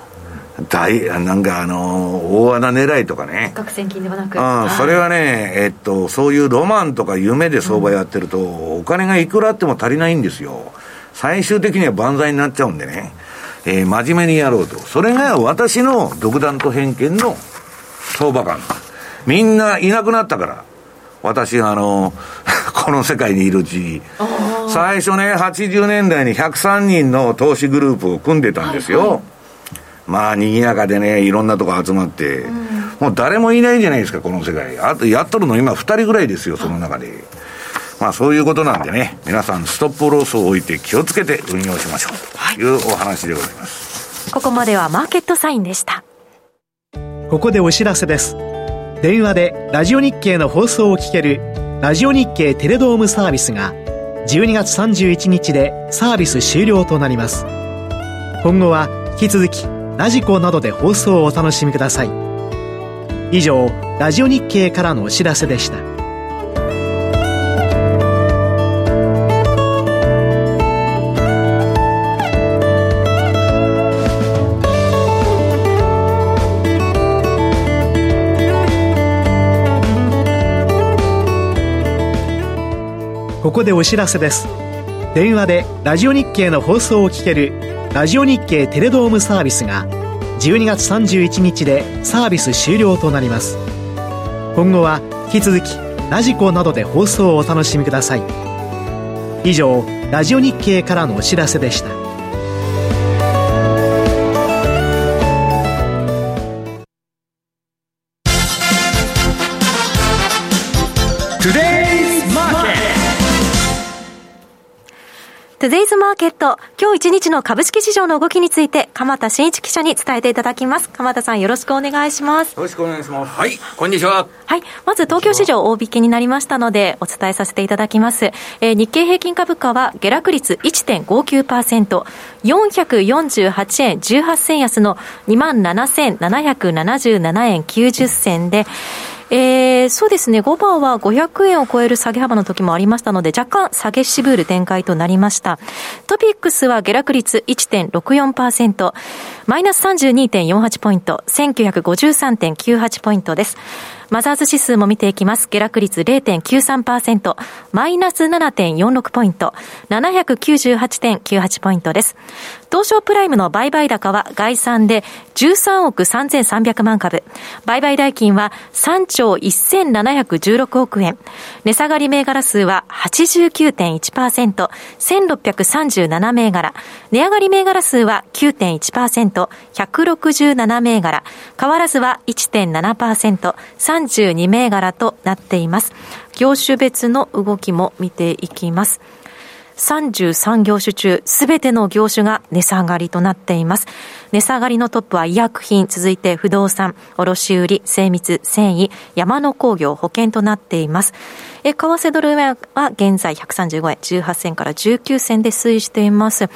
大、なんかあの、大穴狙いとかね。学生金ではなく。うん、それはね、えっと、そういうロマンとか夢で相場やってると、お金がいくらあっても足りないんですよ。最終的には万歳になっちゃうんでね。えー、真面目にやろうと。それが私の独断と偏見の相場感。みんないなくなったから。私があの、この世界にいるうち、最初ね、80年代に103人の投資グループを組んでたんですよ。はいはい、まあ、賑やかでね、いろんなとこ集まって、うん、もう誰もいないじゃないですか、この世界。あと、やっとるの今2人ぐらいですよ、その中で。まあそういうことなんでね、皆さんストップロスを置いて気をつけて運用しましょうというお話でございます。ここまではマーケットサインでした。ここでお知らせです。電話でラジオ日経の放送を聞けるラジオ日経テレドームサービスが12月31日でサービス終了となります。今後は引き続きラジコなどで放送をお楽しみください。以上、ラジオ日経からのお知らせでした。ここでお知らせです。電話でラジオ日経の放送を聞けるラジオ日経テレドームサービスが12月31日でサービス終了となります。今後は引き続きラジコなどで放送をお楽しみください。以上ラジオ日経からのお知らせでした。トゥデイズマーケット、今日一日の株式市場の動きについて、鎌田新一記者に伝えていただきます。鎌田さん、よろしくお願いします。よろしくお願いします。はい、こんにちは。はい、まず東京市場大引けになりましたので、お伝えさせていただきます。えー、日経平均株価は下落率1.59%、448円18銭安の27,777円90銭で、えー、そうですね、5番は500円を超える下げ幅の時もありましたので、若干下げ渋る展開となりました。トピックスは下落率1.64%、マイナス32.48ポイント、1953.98ポイントです。マザーズ指数も見ていきます。下落率0.93%、マイナス7.46ポイント、798.98ポイントです。東証プライムの売買高は概算で13億3300万株。売買代金は3兆1716億円。値下がり銘柄数は89.1%、1637銘柄。値上がり銘柄数は9.1%、167銘柄。変わらずは1.7%、32銘柄となっています。業種別の動きも見ていきます。33業種中、すべての業種が値下がりとなっています。値下がりのトップは医薬品、続いて不動産、卸売、精密、繊維、山の工業、保険となっています。え、為替ドル円は現在135円18銭から19銭で推移しています。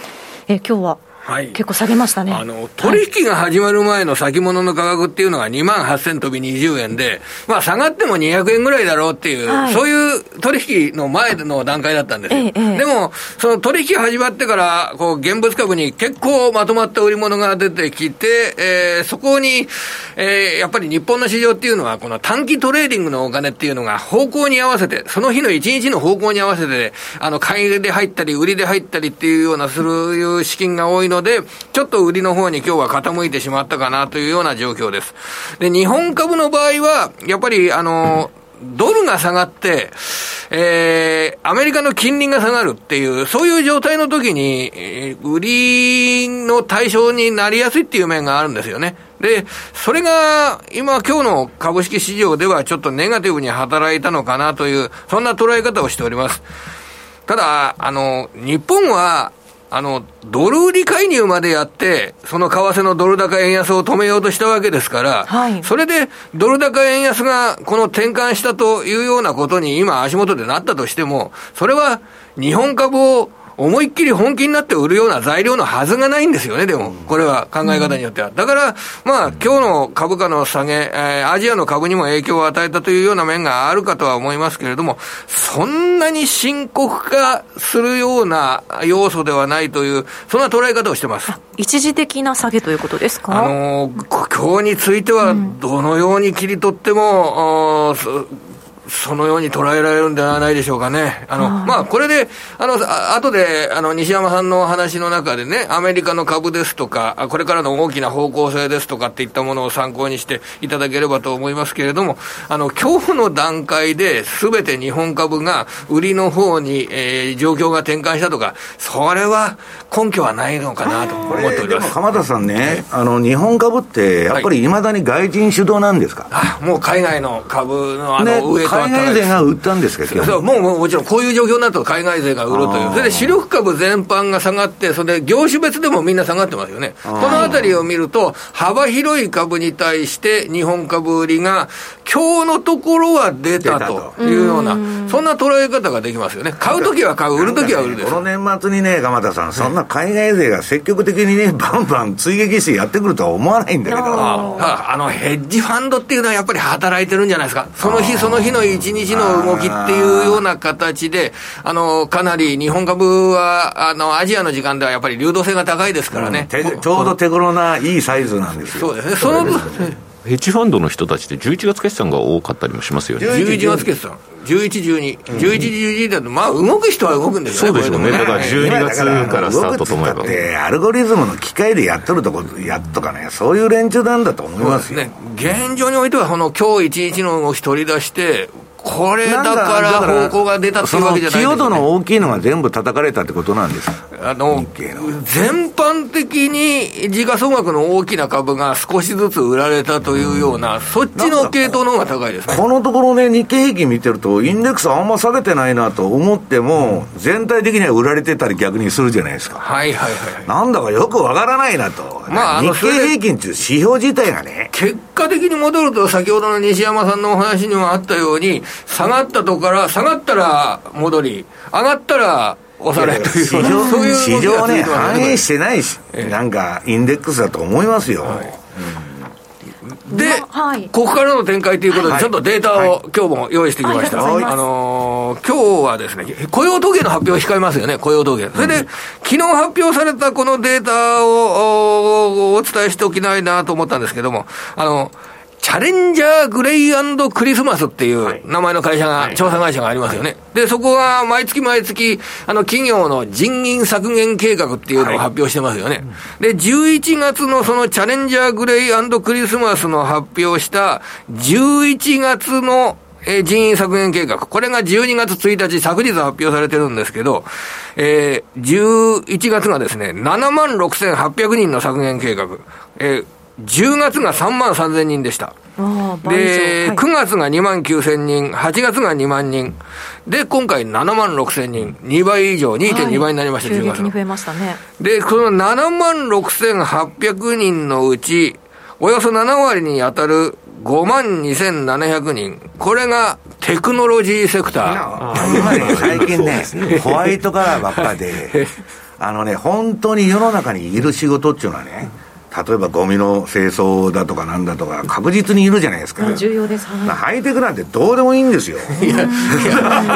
え、今日ははい、結構下げましたね。あの、取引が始まる前の先物の価格っていうのが2万8000飛び20円で、まあ下がっても200円ぐらいだろうっていう、はい、そういう取引の前の段階だったんですよ。ええ、でも、その取引始まってから、こう、現物株に結構まとまった売り物が出てきて、えー、そこに、えー、やっぱり日本の市場っていうのは、この短期トレーディングのお金っていうのが方向に合わせて、その日の1日の方向に合わせて、あの、買いで入ったり、売りで入ったりっていうような、する資金が多いので、ちょっと売りの方に今日は傾いてしまったかなというような状況です。で、日本株の場合は、やっぱり、あの、ドルが下がって、えー、アメリカの金利が下がるっていう、そういう状態の時に、えー、売りの対象になりやすいっていう面があるんですよね。で、それが、今、今日の株式市場ではちょっとネガティブに働いたのかなという、そんな捉え方をしております。ただ、あの、日本は、あの、ドル売り介入までやって、その為替のドル高円安を止めようとしたわけですから、はい、それでドル高円安がこの転換したというようなことに今足元でなったとしても、それは日本株を思いっきり本気になって売るような材料のはずがないんですよね、でも、これは考え方によっては。だから、まあ、今日の株価の下げ、えー、アジアの株にも影響を与えたというような面があるかとは思いますけれども、そんなに深刻化するような要素ではないという、そんな捉え方をしてます。一時的な下げということですか？あの今日については、どのように切り取っても、うんそのように捉えられるんではないでしょうかね。あの、まあ、これで、あの、あ後で、あの、西山さんの話の中でね、アメリカの株ですとか、これからの大きな方向性ですとかっていったものを参考にしていただければと思いますけれども、あの、今日の段階で全て日本株が売りの方に、えー、状況が転換したとか、それは根拠はないのかなと思っております。鎌田さんね、あの、日本株って、やっぱりいまだに外人主導なんですか、はい、あ、もう海外の株のあの、ね、上海外勢が売ったんですけど、そうもうもうもちろんこういう状況になると海外勢が売るという、それで主力株全般が下がって、それで業種別でもみんな下がってますよね、このあたりを見ると、幅広い株に対して日本株売りが、今日のところは出たというような、そんな捉え方ができますよね、買うときは買う、売るときは売るです、この年末にね、鎌田さん、そんな海外勢が積極的にね、バンバン追撃してやってくるとは思わないんだけど、ああのヘッジファンドっていうのはやっぱり働いてるんじゃないですか、その日その日の一日日の動きっていうような形で、あの、かなり日本株は、あの、アジアの時間ではやっぱり流動性が高いですからね。うん、ちょうど手頃ないいサイズなんですよ。そうですね。その分、ヘッジファンドの人たちって11月決算が多かったりもしますよね。11月決算。11、12、11、12だと、まあ、動く人は動くんですよね、そうですよね、だから12月からスタートと思えば。アルゴリズムの機械でやっとるとこ、やっとかね、そういう連中なんだと思いますよ。ね、現状においては、この今日一日の動き取り出して、これだから方向が出たっていうわけじゃない、ね、寄与度の大きいのが全部叩かれたってことなんですあの全般的に時価総額の大きな株が少しずつ売られたというような、そっちの系統の方が高いですねこのところね、日経平均見てると、インデックスあんま下げてないなと思っても、全体的には売られてたり逆にするじゃないですか。はいはいはい。なんだかよくわからないなと。まあ、日経平均っていう指標自体がね。結果的に戻ると、先ほどの西山さんのお話にもあったように、下がったとこから、下がったら戻り、上がったら押されという、市場そういう市場ね、反映してないし、なんかインデックスだと思いますよ。はい。で、はい、ここからの展開ということで、ちょっとデータを、今日も用意してきました。はい、あのー、今日はですね、雇用統計の発表を控えますよね、雇用統計。それで、うん、昨日発表されたこのデータをお伝えしておきたいなと思ったんですけども、あの、チャレンジャーグレイクリスマスっていう名前の会社が、調査会社がありますよね。で、そこが毎月毎月、あの、企業の人員削減計画っていうのを発表してますよね。で、11月のそのチャレンジャーグレイクリスマスの発表した11月のえ人員削減計画。これが12月1日、昨日発表されてるんですけど、えー、11月がですね、7万6800人の削減計画。えー10月が3万3000人でした。で、はい、9月が2万9000人、8月が2万人。で、今回7万6000人、2倍以上、2.2倍になりました、はい、10月に増えましたね。で、この7万6800人のうち、およそ7割に当たる5万2700人。これがテクノロジーセクター。今ね、最近ね、ホワイトカラーばっかで、あのね、本当に世の中にいる仕事っていうのはね、例えばゴミの清掃だとかなんだとか、確実にいるじゃないですか。重要です。ハイテクなんてどうでもいいんですよ。いや、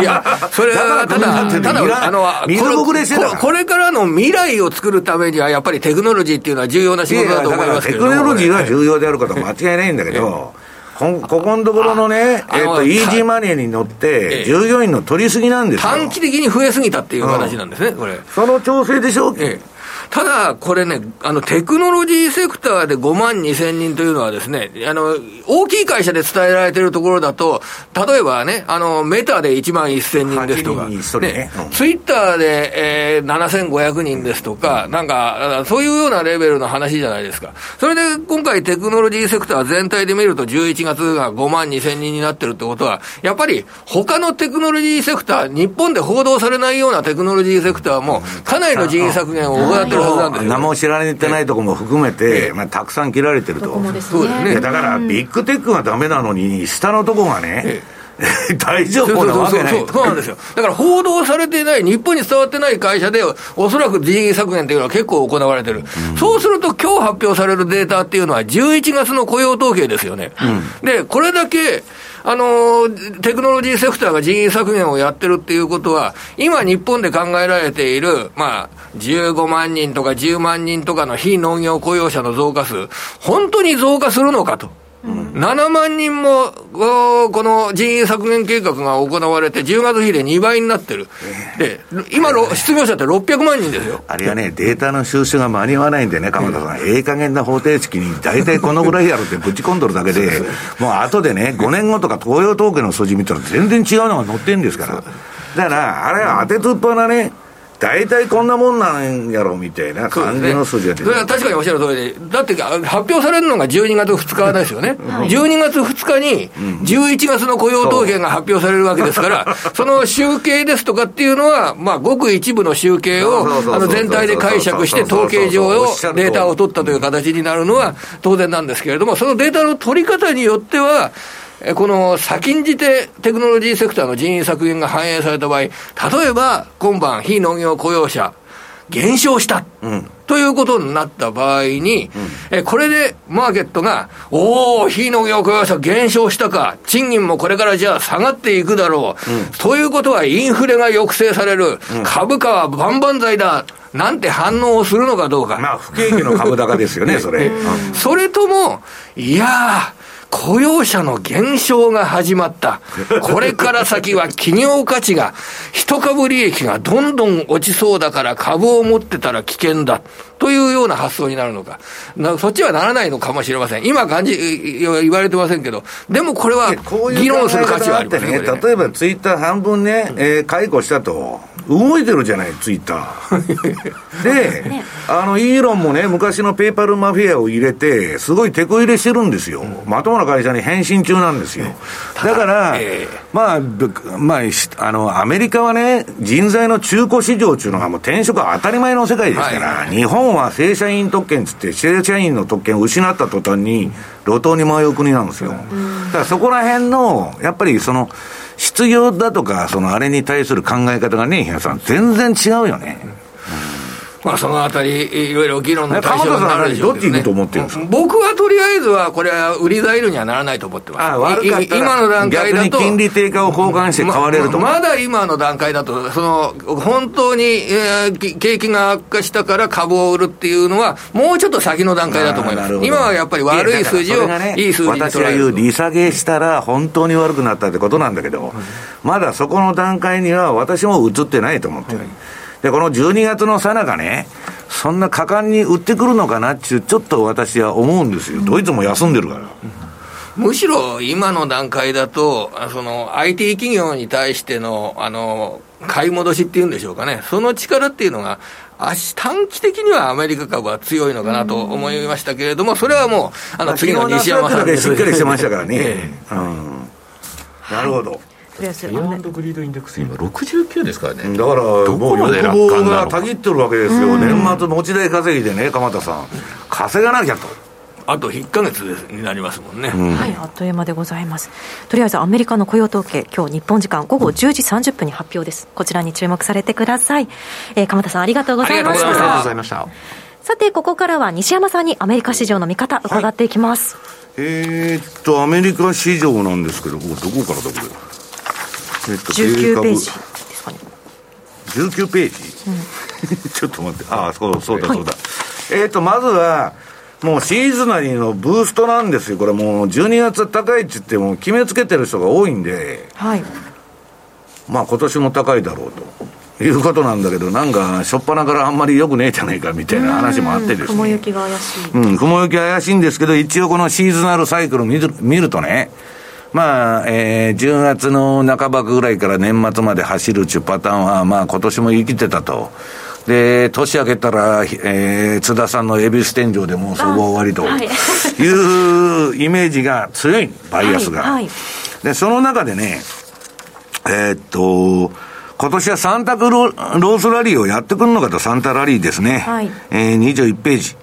いや、それはただ、ただ、あの、水ぶくれしてたこれからの未来を作るためには、やっぱりテクノロジーっていうのは重要な仕事だと思いますけどテクノロジーは重要であることは間違いないんだけど、こここのところのね、えっ、と、イージーマネーに乗って、従業員の取りすぎなんですよ。短期的に増えすぎたっていう話なんですね、これ。その調整でしょ？う、ええただ、これね、あの、テクノロジーセクターで5万2千人というのはですね、あの、大きい会社で伝えられているところだと、例えばね、あの、メタで1万1千人ですとか、ね、ねツイッターで、えー、7500人ですとか、なんか、そういうようなレベルの話じゃないですか。それで、今回テクノロジーセクター全体で見ると11月が5万2千人になってるってことは、やっぱり他のテクノロジーセクター、日本で報道されないようなテクノロジーセクターも、かなりの人員削減を行ってるはずなんですよ。何も知られてないところも含めて、まあ、たくさん切られてると。そうですね。だから、ビッグテックがダメなのに、下のとこがね、大丈夫なわけないそうなんですよ。だから報道されてない、日本に伝わってない会社で、おそらく人員削減というのは結構行われてる。うん、そうすると、今日発表されるデータっていうのは、11月の雇用統計ですよね。うん、で、これだけ、あのテクノロジーセクターが人員削減をやってるっていうことは、今、日本で考えられている、まあ、15万人とか10万人とかの非農業雇用者の増加数、本当に増加するのかと。7万人も、この人員削減計画が行われて、10月比で2倍になってる。で、今、失業者って600万人ですよ。あれはね、データの収集が間に合わないんでね、鎌田さん、ええ加減な方程式に大体このぐらいやるってぶち込んどるだけで、もう後でね、5年後とか東洋統計の数字見たら全然違うのが載ってるんですから。だから、あれは当てつっぱなね、大体こんなもんなんやろみたいな感じの数字が出て、ね、それは確かにおっしゃる通りで、だって発表されるのが12月2日ですよね、はい、12月2日に11月の雇用統計が発表されるわけですから、その集計ですとかっていうのは、まあ、ごく一部の集計をあの全体で解釈して、統計上をデータを取ったという形になるのは当然なんですけれども、そのデータの取り方によっては、この先んじてテクノロジーセクターの人員削減が反映された場合、例えば今晩、非農業雇用者、減少した。うんということになった場合に、うん、えこれでマーケットが、おお、非農業雇用者減少したか、賃金もこれからじゃあ下がっていくだろう、うん、ということはインフレが抑制される、うん、株価は万々歳だ。なんて反応をするのかどうか。まあ、不景気の株高ですよね、それ。それとも、いやー、雇用者の減少が始まった。これから先は企業価値が、一株利益がどんどん落ちそうだから株を持ってたら危険だ。というような発想になるのか。そっちはならないのかもしれません。今感じ、言われてませんけど、でもこれは議論する価値はありますね。ね例えばツイッター半分ね、えー、解雇したと。動いてるじゃない、ツイッター。で、ね、あの、イーロンもね、昔のペーパルマフィアを入れて、すごい手こ入れしてるんですよ。まともな会社に変身中なんですよ。だから、えー、まあ、まあ、あの、アメリカはね、人材の中古市場っていうのがもう転職は当たり前の世界ですから、はい、日本は正社員特権つって、正社員の特権を失った途端に、路頭に迷う国なんですよ。だからそこら辺の、やっぱりその、失業だとか、そのあれに対する考え方がね、日野さん、全然違うよね。まあ、そのあたり、いろいろ議論の対象になるでしょうけど、ね、僕はとりあえずは、これは売り材料にはならないと思ってます。ああ悪かった今の段階だと。金利低下を交換して買われるとま、まだ今の段階だと、その、本当に、えー、景気が悪化したから株を売るっていうのは、もうちょっと先の段階だと思います。今はやっぱり悪い数字を、ね、いい数字に私が言う利下げしたら、本当に悪くなったってことなんだけど、まだそこの段階には私も映ってないと思ってる。で、この12月のさなかね、そんな果敢に売ってくるのかなっていう、ちょっと私は思うんですよ。ドイツも休んでるから。むしろ今の段階だと、その IT 企業に対しての、あの、買い戻しっていうんでしょうかね、その力っていうのが、短期的にはアメリカ株は強いのかなと思いましたけれども、それはもう、あの次の西山さんでしっかりしてましたからね。うん、なるほど。プレスグリードインデックス今69ですからね。だからもう欲望がたぎってるわけですよ、年末持ち代稼ぎでね鎌田さん。稼がなきゃと。あと1か月になりますもんね、うん、はいあっという間でございます。とりあえずアメリカの雇用統計今日日本時間午後10時30分に発表です。こちらに注目されてください、えー、鎌田さんありがとうございました。ありがとうございました。さてここからは西山さんにアメリカ市場の見方伺っていきます、はい、えー、っとアメリカ市場なんですけどどこからどこで、えっと、19ページ。ですかね19ページ、うん、ちょっと待って。ああそうそうだそうだ、はい、えー、っとまずはもうシーズナリーのブーストなんですよ、これもう12月高いって言っても決めつけてる人が多いんで、はい、まあ今年も高いだろうと。いうことなんだけど、なんか、しょっぱなからあんまりよくねえじゃないかみたいな話もあってですね。雲行きが怪しい。うん、雲行き怪しいんですけど、一応このシーズナルサイクル見る見るとね、まあ、えー、10月の半ばぐらいから年末まで走るっていうパターンは、まあ今年も生きてたと。で、年明けたら、えー、津田さんの恵比寿天井でもうそこ終わりというイメージが強い、バイアスが。はいはい、で、その中でね、えー、っと、今年はサンタクロースラリーをやってくるのかと、サンタラリーですね。はい、えー、21ページ。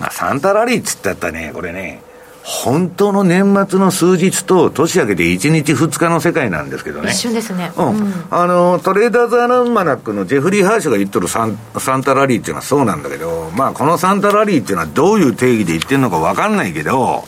まあ、サンタラリーっつったらね、これね、本当の年末の数日と年明けて1日2日の世界なんですけどね。一瞬ですね。うん。あの、トレーダーズアランマナックのジェフリー・ハーシュが言っとるサンサンタラリーっていうのはそうなんだけど、まあこのサンタラリーっていうのはどういう定義で言ってるのかわかんないけど、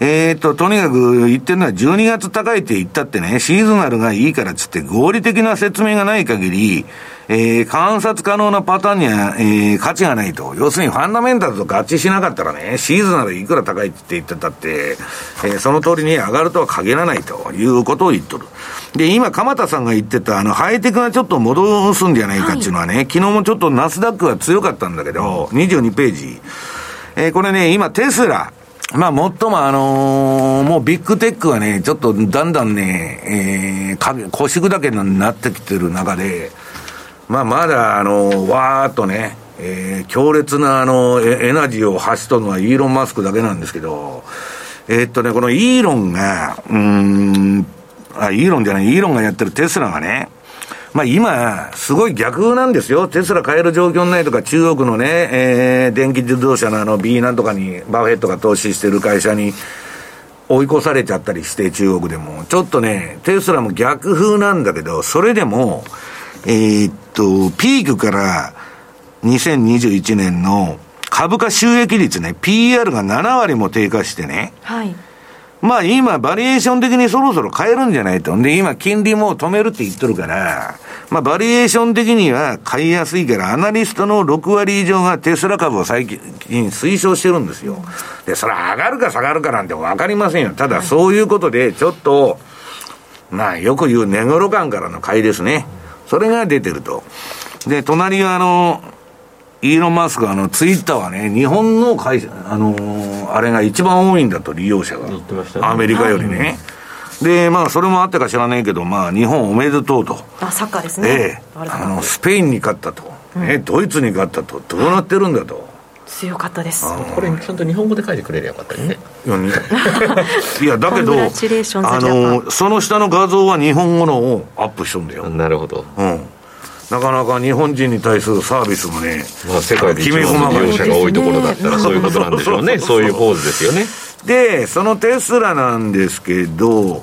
えー、っと、とにかく言ってるのは12月高いって言ったってね、シーズナルがいいからっつって合理的な説明がない限り、えー、観察可能なパターンには、えー、価値がないと。要するにファンダメンタルと合致しなかったらね、シーズナルいくら高いって言ってたって、えー、その通りに上がるとは限らないということを言っとる。で、今、鎌田さんが言ってた、あの、ハイテクがちょっと戻すんじゃないかっていうのはね、はい、昨日もちょっとナスダックが強かったんだけど、22ページ。えー、これね、今、テスラ、まあ、最もあのー、もうビッグテックがね、ちょっとだんだんね、えー、腰砕けになってきてる中で、まあ、まだ、あの、わーっとね、えー、強烈なあのエナジーを発しとるのはイーロン・マスクだけなんですけど、えー、っとね、このイーロンが、うん、あ、イーロンじゃない、イーロンがやってるテスラがね、まあ今、すごい逆なんですよ。テスラ買える状況ないとか、中国のね、えー、電気自動車のあの B なんとかにバフェットが投資してる会社に追い越されちゃったりして、中国でも。ちょっとね、テスラも逆風なんだけど、それでも、えー、っと、ピークから2021年の株価収益率ね、PR が7割も低下してね。はい。まあ今、バリエーション的にそろそろ変えるんじゃないと。で、今、金利も止めるって言ってるから、まあバリエーション的には買いやすいから、アナリストの6割以上がテスラ株を最近推奨してるんですよ。で、それ上がるか下がるかなんてわかりませんよ。ただそういうことで、ちょっと、まあよく言う寝頃感からの買いですね。それが出てると。で、隣はあの、イーロン・マスクあの、ツイッターはね、日本の会社、あのー、あれが一番多いんだと、利用者が。ね、アメリカよりね。はい、で、まあ、それもあってか知らないけど、まあ、日本おめでとうと。あ、サッカーですね。ええあの、スペインに勝ったと。うん、え、ドイツに勝ったと。どうなってるんだと。強かったです。これちゃんと日本語で書いてくれりゃよかったね。いやだけどあのその下の画像は日本語のをアップしとんだよ。なるほど、うん、なかなか日本人に対するサービスもね、まあ、世界で一番利用者が多いところだったら そういうことなんでしょうね。そういうポーズですよね。でそのテスラなんですけど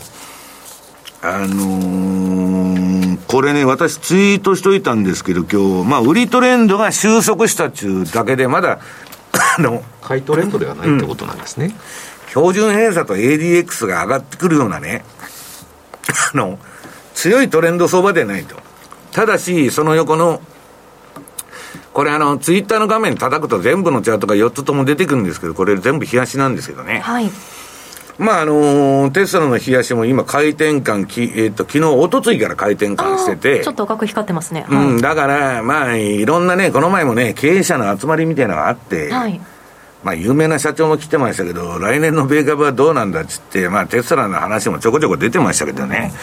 あのー、これね、私ツイートしといたんですけど、今日、まあ、売りトレンドが収束したっちゅうだけで、まだ、あの、買いトレンドではないってことなんですね。うん、標準偏差と ADX が上がってくるようなね、あの、強いトレンド相場でないと。ただし、その横の、これあの、ツイッターの画面叩くと全部のチャートが4つとも出てくるんですけど、これ全部冷やしなんですけどね。はい。まああのー、テスラの冷やしも今、回転換き、えーと、昨日おとついから回転換してて、ちょっと赤く光ってますね、はい、うん、だから、まあ、いろんなね、この前もね、経営者の集まりみたいなのがあって、はい、まあ、有名な社長も来てましたけど、来年の米株はどうなんだっつって、まあ、テスラの話もちょこちょこ出てましたけどね、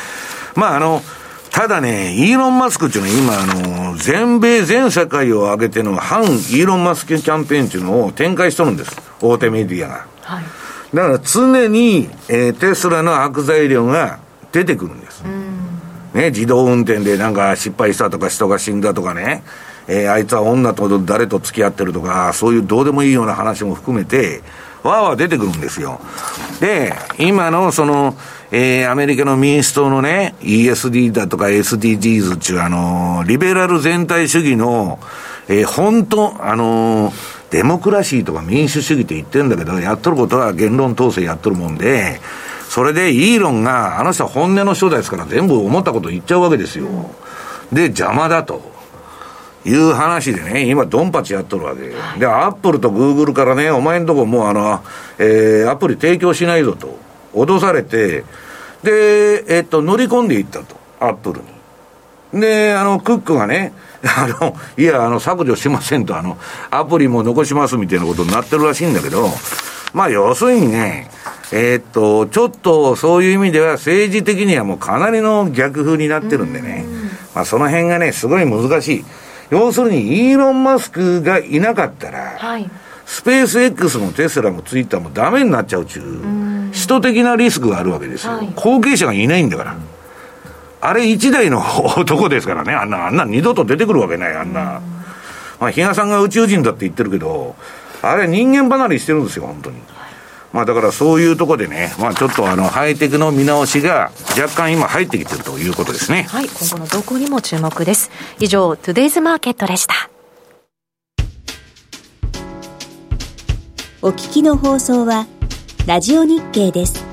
まあ、あの、ただね、イーロン・マスクっていうのは今、あの、全米全世界を挙げての反イーロン・マスクキャンペーンっていうのを展開しとるんです。大手メディアが。はい。だから常に、えー、テスラの悪材料が出てくるんです。ね、自動運転でなんか失敗したとか人が死んだとかね、えー、あいつは女と誰と付き合ってるとか、そういうどうでもいいような話も含めて、わーわー出てくるんですよ。で、今のその、えー、アメリカの民主党のね、ESD だとか SDGs っていうあの、リベラル全体主義の、えー、本当、あのデモクラシーとか民主主義って言ってるんだけど、やっとることは言論統制やっとるもんで、それでイーロンが、あの人は本音の人ですから全部思ったこと言っちゃうわけですよ。で、邪魔だと。いう話でね、今、ドンパチやっとるわけ。で、アップルとグーグルからね、お前んとこもうあの、えー、アプリ提供しないぞと、脅されて、で、えっと、乗り込んでいったと、アップルに。で、あの、クックがね、あの、いや、あの、削除しませんと、あの、アプリも残しますみたいなことになってるらしいんだけど、まあ、要するにね、えー、っと、ちょっとそういう意味では政治的にはもうかなりの逆風になってるんでね、まあ、その辺がね、すごい難しい。要するに、イーロン・マスクがいなかったら、はい、スペース X もテスラもツイッターもダメになっちゃうちゅう、首都的なリスクがあるわけですよ。はい、後継者がいないんだから。あれ一台の男ですからね、あんな、あんな二度と出てくるわけない、あんな。まあ、比嘉さんが宇宙人だって言ってるけど、あれ人間離れしてるんですよ、本当に。まあだからそういうところでね、まあちょっとあのハイテクの見直しが若干今入ってきてるということですね。はい、今後の動向にも注目です。以上、トゥデイズマーケットでした。お聞きの放送は、ラジオ日経です。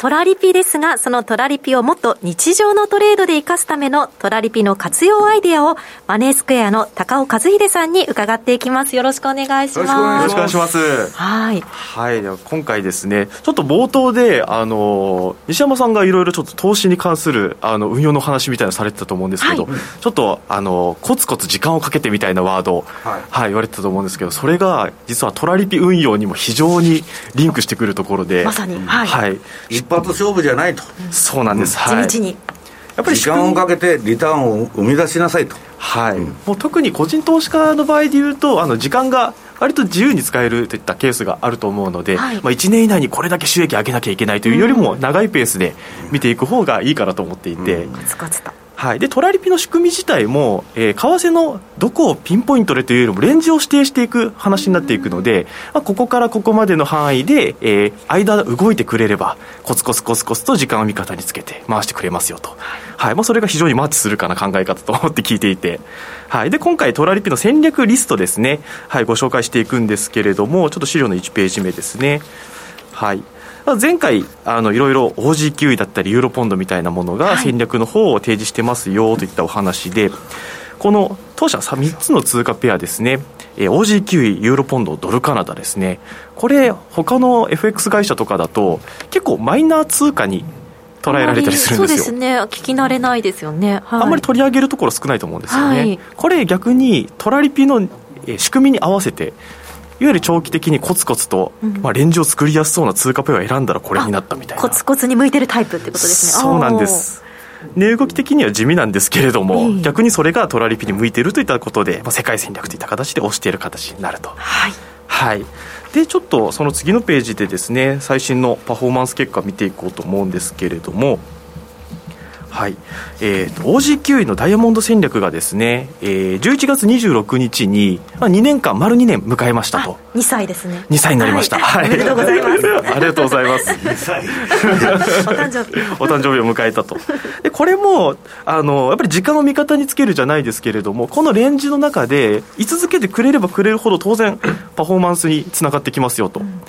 トラリピですが、そのトラリピをもっと日常のトレードで活かすためのトラリピの活用アイデアをマネースクエアの高尾和秀さんに伺っていきます。よろしくお願いします。よろしくお願いします。はい。はい。では今回ですね、ちょっと冒頭で、あの、西山さんがいろいろちょっと投資に関する、あの、運用の話みたいなのされてたと思うんですけど、はい、ちょっと、あの、コツコツ時間をかけてみたいなワード、はい、はい、言われてたと思うんですけど、それが、実はトラリピ運用にも非常にリンクしてくるところで、まさに、はい。はい一発勝負じゃないと、そうなんです、はい、地道に。やっぱり時間をかけてリターンを生み出しなさいと。はい、うん、もう特に個人投資家の場合でいうとあの時間が割と自由に使えるといったケースがあると思うので、はい、まあ、1年以内にこれだけ収益上げなきゃいけないというよりも長いペースで見ていく方がいいかなと思っていて、コツコツとはい、でトラリピの仕組み自体も、えー、為替のどこをピンポイントでというよりもレンジを指定していく話になっていくので、まあ、ここからここまでの範囲で、えー、間動いてくれればコツコツコツコツと時間を味方につけて回してくれますよと、はい。まあ、それが非常にマッチするかな考え方と思って聞いていて、はい、で今回トラリピの戦略リストですね、はい、ご紹介していくんですけれどもちょっと資料の1ページ目ですね。はい前回あのいろいろ OG だったりユーロポンドみたいなものが戦略の方を提示してますよといったお話で、この当社3つの通貨ペアですね、えー、OG キウイ、ユーロポンド、ドルカナダですね、これ、他の FX 会社とかだと、結構マイナー通貨に捉えられたりするんですよ。そうですね、聞き慣れないですよね、はい、あんまり取り上げるところ少ないと思うんですよね、はい、これ、逆にトラリピの仕組みに合わせて、いわゆる長期的にコツコツと、うん、まあ、レンジを作りやすそうな通貨ペアを選んだらこれになったみたいな。コツコツに向いてるタイプってことですね。そうなんです。値動き的には地味なんですけれども、逆にそれがトラリピに向いているといったことで、まあ、世界戦略といった形で押している形になると。はい、はい。でちょっとその次のページでですね最新のパフォーマンス結果見ていこうと思うんですけれどもはい。えーと、OG9 位のダイヤモンド戦略がですね、えー、11月26日に、まあ、2年間丸2年迎えましたと。2歳ですね。2歳になりました、はい、おめでとうございます。ありがとうございます。2歳。お誕生日。お誕生日を迎えたと。でこれもあのやっぱり時間を味方につけるじゃないですけれどもこのレンジの中で居続けてくれればくれるほど当然 パフォーマンスにつながってきますよと、うん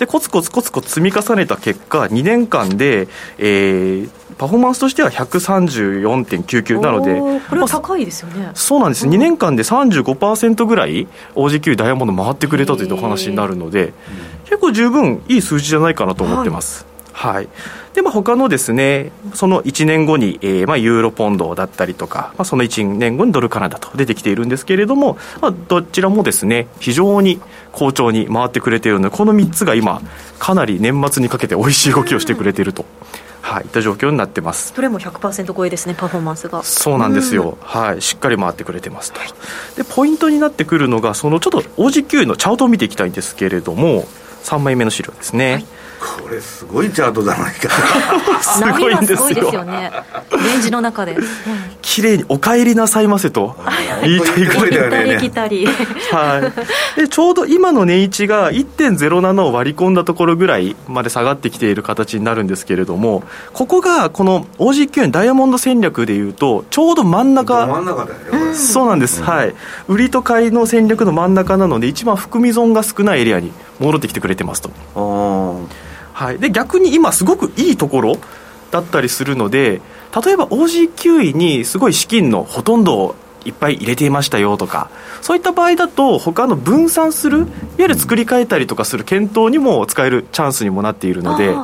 でコツコツコツコツ積み重ねた結果2年間で、えー、パフォーマンスとしては134.99なのでこれは高いですよね、まあ、そうなんです、2年間で35%ぐらい OG9 ダイヤモンド回ってくれたというお話になるので結構十分いい数字じゃないかなと思ってます、はい、はいで、まあ、他のですね、その1年後に、えー、まあ、ユーロポンドだったりとか、まあ、その1年後にドルカナダと出てきているんですけれども、まあ、どちらもですね、非常に好調に回ってくれているので、この3つが今、かなり年末にかけて美味しい動きをしてくれていると。はい、いった状況になってます。どれも100%超えですね、パフォーマンスが。そうなんですよ、はい、しっかり回ってくれてますと、はい、でポイントになってくるのが、そのちょっと OG9 のチャートを見ていきたいんですけれども、3枚目の資料ですね。はいこれすごいチャートじゃないか。すごいんですよね。レンジの中で。綺麗にお帰りなさいませと言いたいぐらいだよね。来たりはい。でちょうど今の値位置が1.07を割り込んだところぐらいまで下がってきている形になるんですけれどもここがこの OG9 円ダイヤモンド戦略でいうとちょうど真ん中。真ん中だよ。ねそうなんです、うん、はい。売りと買いの戦略の真ん中なので一番含み損が少ないエリアに戻ってきてくれてますと。ああはい、で逆に今すごくいいところだったりするので例えば OG9 位にすごい資金のほとんどをいっぱい入れていましたよとかそういった場合だと他の分散するいわゆる作り変えたりとかする検討にも使えるチャンスにもなっているので。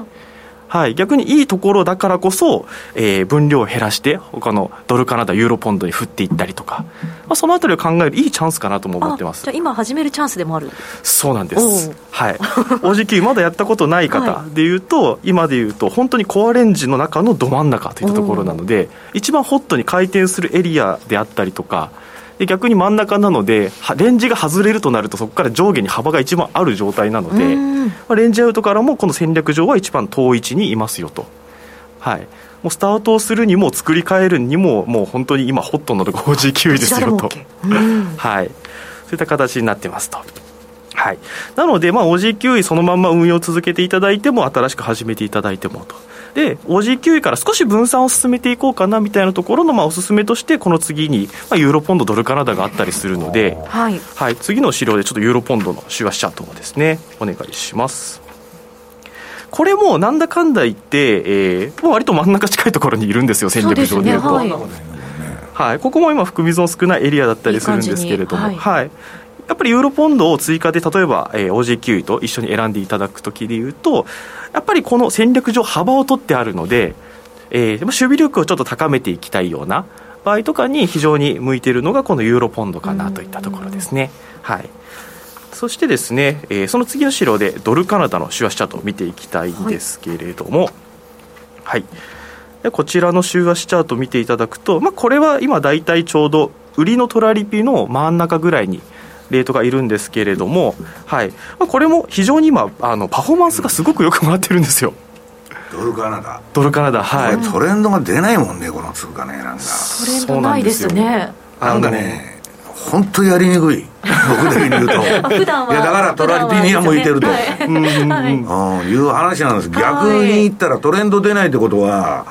はい、逆にいいところだからこそ、えー、分量を減らして他のドルカナダユーロポンドに振っていったりとか、まあ、そのあたりを考えるいいチャンスかなとも思ってます。じゃあ今始めるチャンスでもある？そうなんです。はい。OG9 まだやったことない方 でいうと、はい、今でいうと本当にコアレンジの中のど真ん中といったところなので一番ホットに回転するエリアであったりとかで逆に真ん中なのでレンジが外れるとなるとそこから上下に幅が一番ある状態なので、まあ、レンジアウトからもこの戦略上は一番遠い位置にいますよと。はい、もうスタートをするにも作り変えるにももう本当に今ホットなのが 5G9 位ですよと、はい、そういった形になってますと。はい、なので、まあ、OG9 位そのまま運用を続けていただいても新しく始めていただいてもと。で OG9 位から少し分散を進めていこうかなみたいなところのまあおすすめとしてこの次に、まあ、ユーロポンドドルカナダがあったりするので、はい、はい、次の資料でちょっとユーロポンドの手話チャートをですね。お願いします。これもなんだかんだ言って、えー、割と真ん中近いところにいるんですよ戦略上でいうと。はい。はい、ここも今含み損少ないエリアだったりするんですけれども、いい。はい、やっぱりユーロポンドを追加で例えば、えー、OG9 位と一緒に選んでいただくときでいうとやっぱりこの戦略上幅を取ってあるので、えー、守備力をちょっと高めていきたいような場合とかに非常に向いているのがこのユーロポンドかなといったところですね。はい、そしてですね、えー、その次の資料でドルカナダの週足チャートを見ていきたいんですけれども、はい、はい、こちらの週足チャートを見ていただくと、まあ、これは今大体ちょうど売りのトラリピの真ん中ぐらいにレートがいるんですけれども、はい。まあ、これも非常に今あのパフォーマンスがすごくよく回ってるんですよ。ドルカナダ。ドルカナダはい。トレンドが出ないもんねこの通貨ねなんか。トレンドないですね。なんかね本当やりにくい。僕的に言うと。普段はいやだからトラリピには向いてると、はい、うん、いう話なんです。逆に言ったらトレンド出ないってことは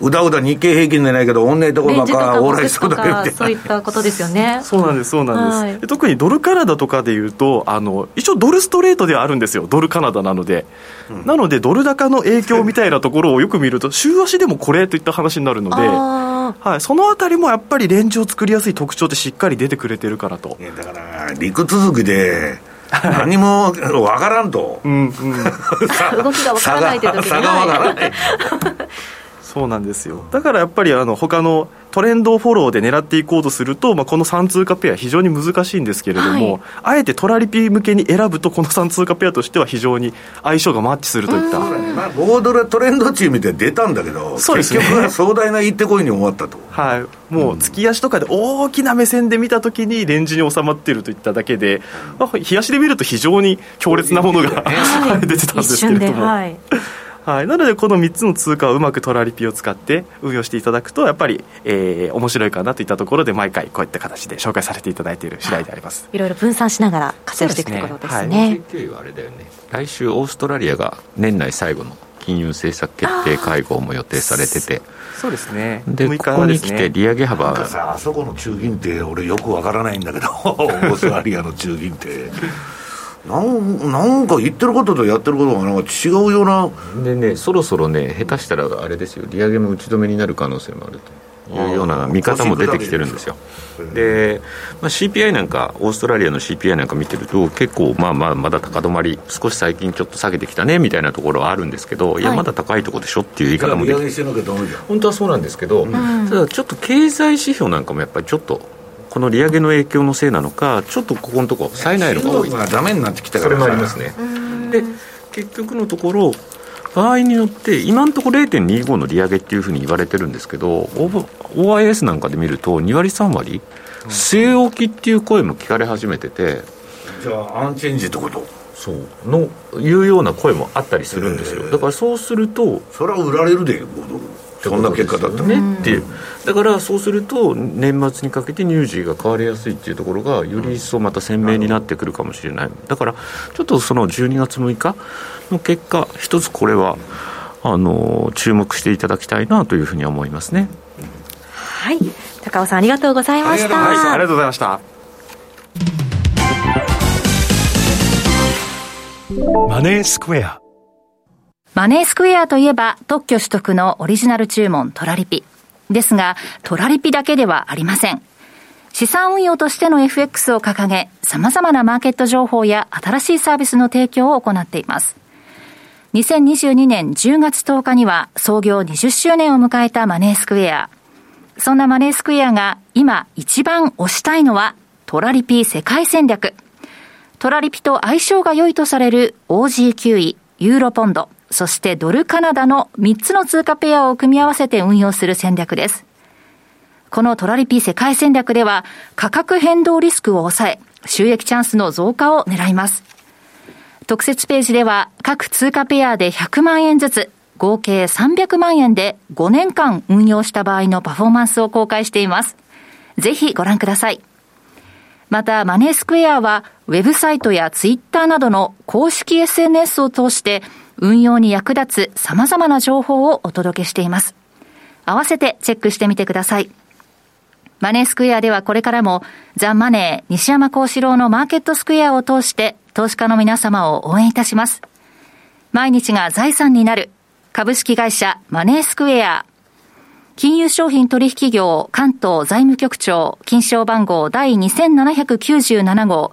うだうだ日経平均でないけど、同じところばっか往来そうだけどそういったことですよね。そうなんです、そうなんです。はい、特にドルカナダとかでいうと、あの一応ドルストレートではあるんですよ、ドルカナダなので。うん、なので、ドル高の影響みたいなところをよく見ると、週足でもこれといった話になるので。はい、そのあたりもやっぱりレンジを作りやすい特徴ってしっかり出てくれてるからと。だから、陸続きで、何も分からんと。うんうん、動きが分からないって時差が分からない。そうなんですよ。だからやっぱりあの他のトレンドフォローで狙っていこうとすると、まあ、この3通貨ペア非常に難しいんですけれども、はい、あえてトラリピ向けに選ぶとこの3通貨ペアとしては非常に相性がマッチするといった、まあ、5ドルトレンドチームで出たんだけどそうです、ね、結局は壮大な行ってこいに終わったと、はい、もう月足とかで大きな目線で見たときにレンジに収まっているといっただけで、まあ、日足で見ると非常に強烈なものが、はい、出てたんですけれども。はい、なのでこの3つの通貨をうまくトラリピを使って運用していただくとやっぱり、えー、面白いかなといったところで毎回こういった形で紹介されていただいている次第であります、い、ろいろ分散しながら活用していくところですね。ですね、はい、あれだよね来週オーストラリアが年内最後の金融政策決定会合も予定されててそうですねで、ね、ここに来て利上げ幅がさあそこの中銀って俺よくわからない。んだけどオーストラリアの中銀ってなんなんか言ってることとやってることがなんか違うような。でねそろそろね下手したらあれですよ。利上げも打ち止めになる可能性もあると。いうような見方も出てきてるんですよ。で、まあ、CPI なんかオーストラリアの CPI なんか見てると結構まあまあまだ高止まり少し最近ちょっと下げてきたねみたいなところはあるんですけど、はい、いやまだ高いところでしょっていう言い方もでき本当はそうなんですけど、うん、ただちょっと経済指標なんかもやっぱりちょっとこの利上げの影響のせいなのか、ちょっとここのところ、冴えないのが多い。ダメになってきたから。それもありますね。で、結局のところ、場合によって、今のところ0.25の利上げっていうふうに言われてるんですけど、OIS なんかで見ると、2割、3割、据え置きっていう声も聞かれ始めてて。じゃあ、アンチェンジってこと？そう。のいうような声もあったりするんですよ、だからそうすると、それは売られるで、そんな結果だったね。っていうだからそうすると年末にかけて乳児が変わりやすいっていうところがより一層また鮮明になってくるかもしれない。だからちょっとその12月6日の結果一つこれはあの注目していただきたいなというふうに思いますね。はい。高尾さんありがとうございました。ありがとうございました。マネースクエアマネースクエアといえば特許取得のオリジナル注文トラリピ。ですが、トラリピだけではありません。資産運用としての FX を掲げ、様々なマーケット情報や新しいサービスの提供を行っています。2022年10月10日には創業20周年を迎えたマネースクエア。そんなマネースクエアが今一番推したいのはトラリピ世界戦略。トラリピと相性が良いとされる OG9 位、ユーロポンド、そしてドルカナダの3つの通貨ペアを組み合わせて運用する戦略です。このトラリピ世界戦略では価格変動リスクを抑え、収益チャンスの増加を狙います。特設ページでは各通貨ペアで100万円ずつ、合計300万円で5年間運用した場合のパフォーマンスを公開しています。ぜひご覧ください。また、マネースクエアは、ウェブサイトやツイッターなどの公式 SNS を通して、運用に役立つ様々な情報をお届けしています。合わせてチェックしてみてください。マネースクエアではこれからもザ・マネー西山幸四郎のマーケットスクエアを通して投資家の皆様を応援いたします。毎日が財産になる株式会社マネースクエア金融商品取引業関東財務局長金賞番号第2797号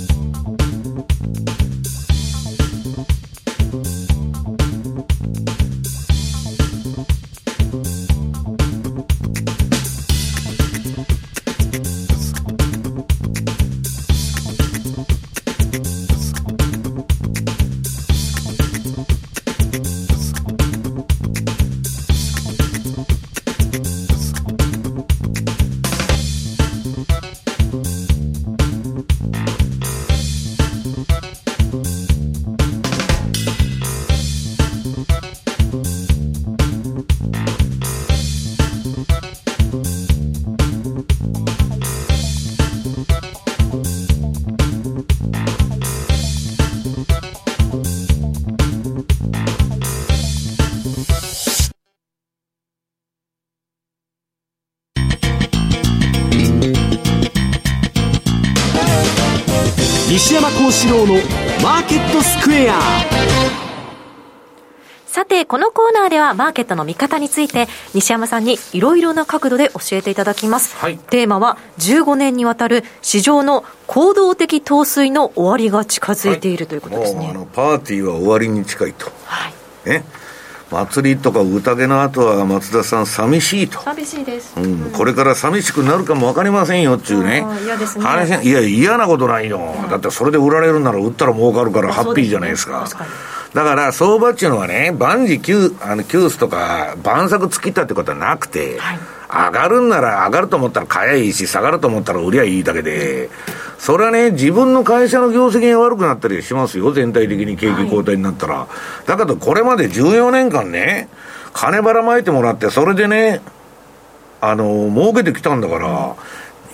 西山幸四郎のマーケットスクエアさて、このコーナーではマーケットの見方について西山さんにいろいろな角度で教えていただきます。はい、テーマは15年にわたる市場の行動的陶酔の終わりが近づいているということですね。パーティーは終わりに近いと。はい。ね。祭りとか宴の後は松田さん寂しいと。寂しいです、うん、うん、これから寂しくなるかも分かりませんよっちゅうね。嫌ですね。いや嫌なことないよ、うん、だってそれで売られるなら売ったら儲かるからハッピーじゃないですか、ね、だから相場っていうのはね万事休あの休スとか万策尽きたってことはなくて、はい上がるんなら上がると思ったら買えばいいし、下がると思ったら売りゃいいだけで、それはね、自分の会社の業績が悪くなったりしますよ、全体的に景気後退になったら。はい、だけど、これまで14年間ね、金ばらまいてもらって、それでね、あの、儲けてきたんだから、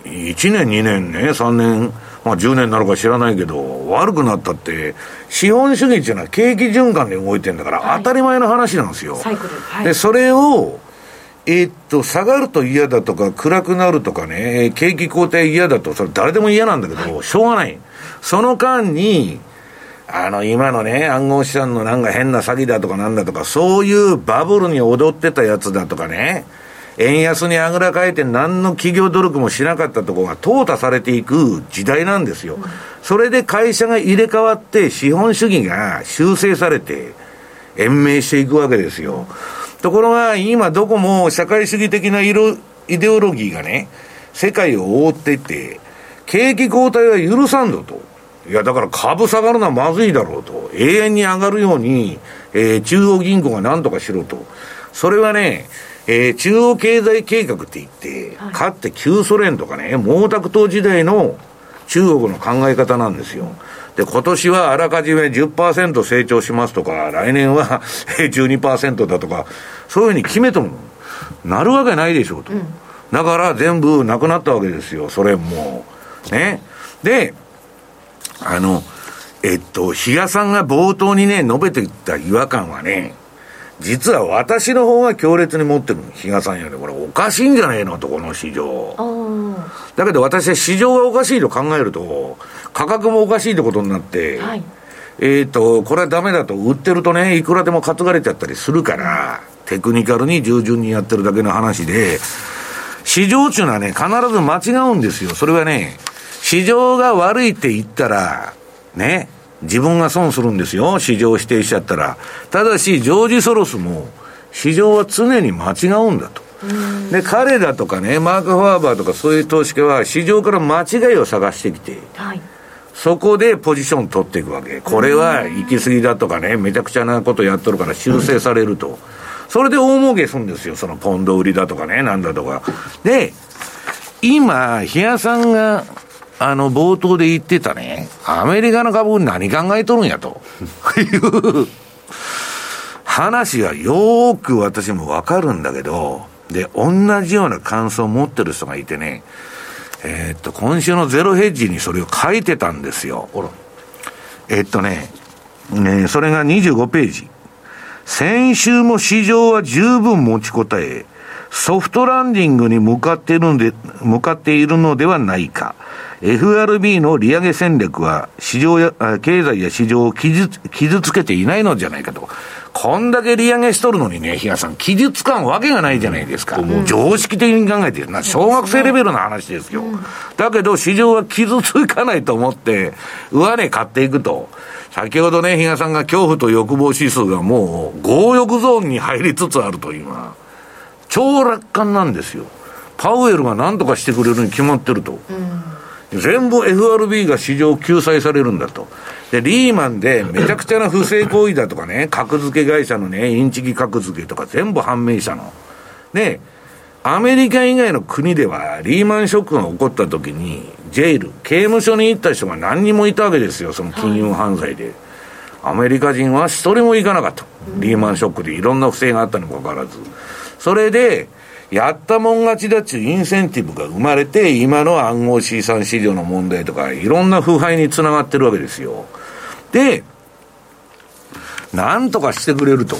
1年、2年ね、3年、まあ10年なのか知らないけど、悪くなったって、資本主義っていうのは景気循環で動いてるんだから、当たり前の話なんですよ。はい、で、それを、えー、っと、下がると嫌だとか、暗くなるとかね、景気後退嫌だと、それ誰でも嫌なんだけど、はい、しょうがない。その間に、あの、今のね、暗号資産のなんか変な詐欺だとかなんだとか、そういうバブルに踊ってたやつだとかね、円安にあぐらかいて何の企業努力もしなかったところが淘汰されていく時代なんですよ。それで会社が入れ替わって資本主義が修正されて延命していくわけですよ。ところが、今どこも社会主義的なイデオロギーがね、世界を覆っていて、景気後退は許さんぞと。いや、だから株下がるのはまずいだろうと。永遠に上がるように、えー、中央銀行が何とかしろと。それはね、えー、中央経済計画って言って、はい、かって旧ソ連とかね、毛沢東時代の中国の考え方なんですよ。で、今年はあらかじめ10%成長しますとか、来年は 12%だとか、そういうふうに決めても、なるわけないでしょうと。うん、だから全部なくなったわけですよ、それも。ね。で、あの、えっと、比嘉さんが冒頭にね、述べていた違和感はね、実は私の方が強烈に持ってる比嘉さんより、これおかしいんじゃねえのと、この市場。だけど私は市場がおかしいと考えると、価格もおかしいってことになって、はい、えっ、と、これはダメだと、売ってるとね、いくらでも担がれちゃったりするから、テクニカルに従順にやってるだけの話で、市場っていうのはね、必ず間違うんですよ。それはね、市場が悪いって言ったら、ね、自分が損するんですよ。市場を否定しちゃったら。ただし、ジョージ・ソロスも、市場は常に間違うんだと。で、彼らとかね、マーク・ファーバーとかそういう投資家は、市場から間違いを探してきて、はい、そこでポジション取っていくわけ。これは行き過ぎだとかね、めちゃくちゃなことやっとるから修正されると。それで大儲けするんですよ。そのポンド売りだとかね、なんだとか。で、今、比嘉さんがあの、冒頭で言ってたね、アメリカの株何考えとるんやという話がよーく私もわかるんだけど、で、同じような感想を持ってる人がいてね、えー、っと、今週のゼロヘッジにそれを書いてたんですよ。えー、っとね、ね、それが25ページ。先週も市場は十分持ちこたえ、ソフトランディングに向かっているので、向かっているのではないか。FRB の利上げ戦略は市場や、経済や市場を傷傷つけていないのじゃないかと。こんだけ利上げしとるのにね、比嘉さん、傷つかんわけがないじゃないですか。うん、常識的に考えてな、小学生レベルの話ですよ。うん、だけど、市場は傷つかないと思って、上値買っていくと。先ほどね、比嘉さんが恐怖と欲望指数がもう、強欲ゾーンに入りつつあるというのは、超楽観なんですよ。パウエルが何とかしてくれるに決まってると。うん全部 FRB が市場救済されるんだと。で、リーマンでめちゃくちゃな不正行為だとかね、格付け会社のね、インチキ格付けとか全部判明したの。で、アメリカ以外の国では、リーマンショックが起こった時に、ジェイル、刑務所に行った人が何人もいたわけですよ、その金融犯罪で。アメリカ人は一人も行かなかった。リーマンショックでいろんな不正があったにもかかわらず。それで、やったもん勝ちだっちゅうインセンティブが生まれて、今の暗号資産市場の問題とか、いろんな腐敗につながってるわけですよ。で、なんとかしてくれると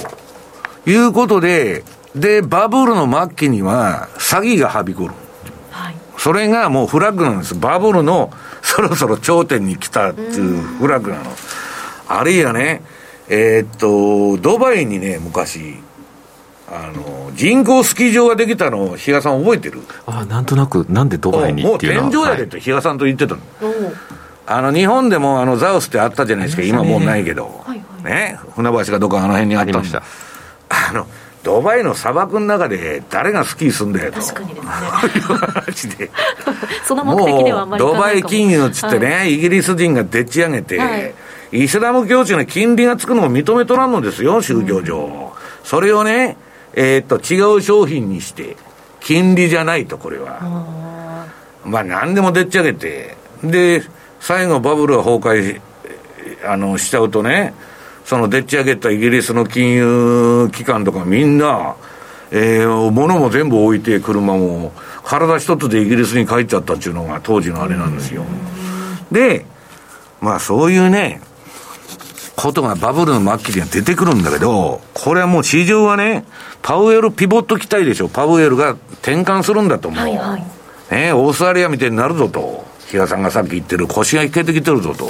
いうことで、で、バブルの末期には詐欺がはびこる。はい、それがもうフラッグなんです。バブルのそろそろ頂点に来たっていうフラッグなの。あるいはね、えー、っと、ドバイにね、昔、あの、人工スキー場ができたのを比嘉さん覚えてる？あなんとなく、なんでドバイにっていうのは。もう天井やでって比嘉さんと言ってたの。あの、日本でもあの、ザウスってあったじゃないですか、今もうないけど。はいはい、ね、船橋がどこかあの辺にあったんだ。あの、ドバイの砂漠の中で誰がスキーすんだよと。確かにですね。話で。その目的ではあんまりドバイ金融っつってね、はい、イギリス人がでっち上げて、はい、イスラム教地の金利がつくのを認めとらんのですよ、宗教上。うん、それをね、えー、っと、違う商品にして、金利じゃないと、これは。まあ、何でもでっち上げて、で、最後バブルが崩壊、あの、しちゃうとね、そのでっち上げたイギリスの金融機関とかみんな、えー、物も全部置いて、車も、体一つでイギリスに帰っちゃったっていうのが当時のあれなんですよ。で、まあそういうね、ことがバブルの末期には出てくるんだけど、これはもう市場はね、パウエルピボット期待でしょ。パウエルが転換するんだと思う。はいはい、ねオーストラリアみたいになるぞと。比嘉さんがさっき言ってる腰が引けてきてるぞと。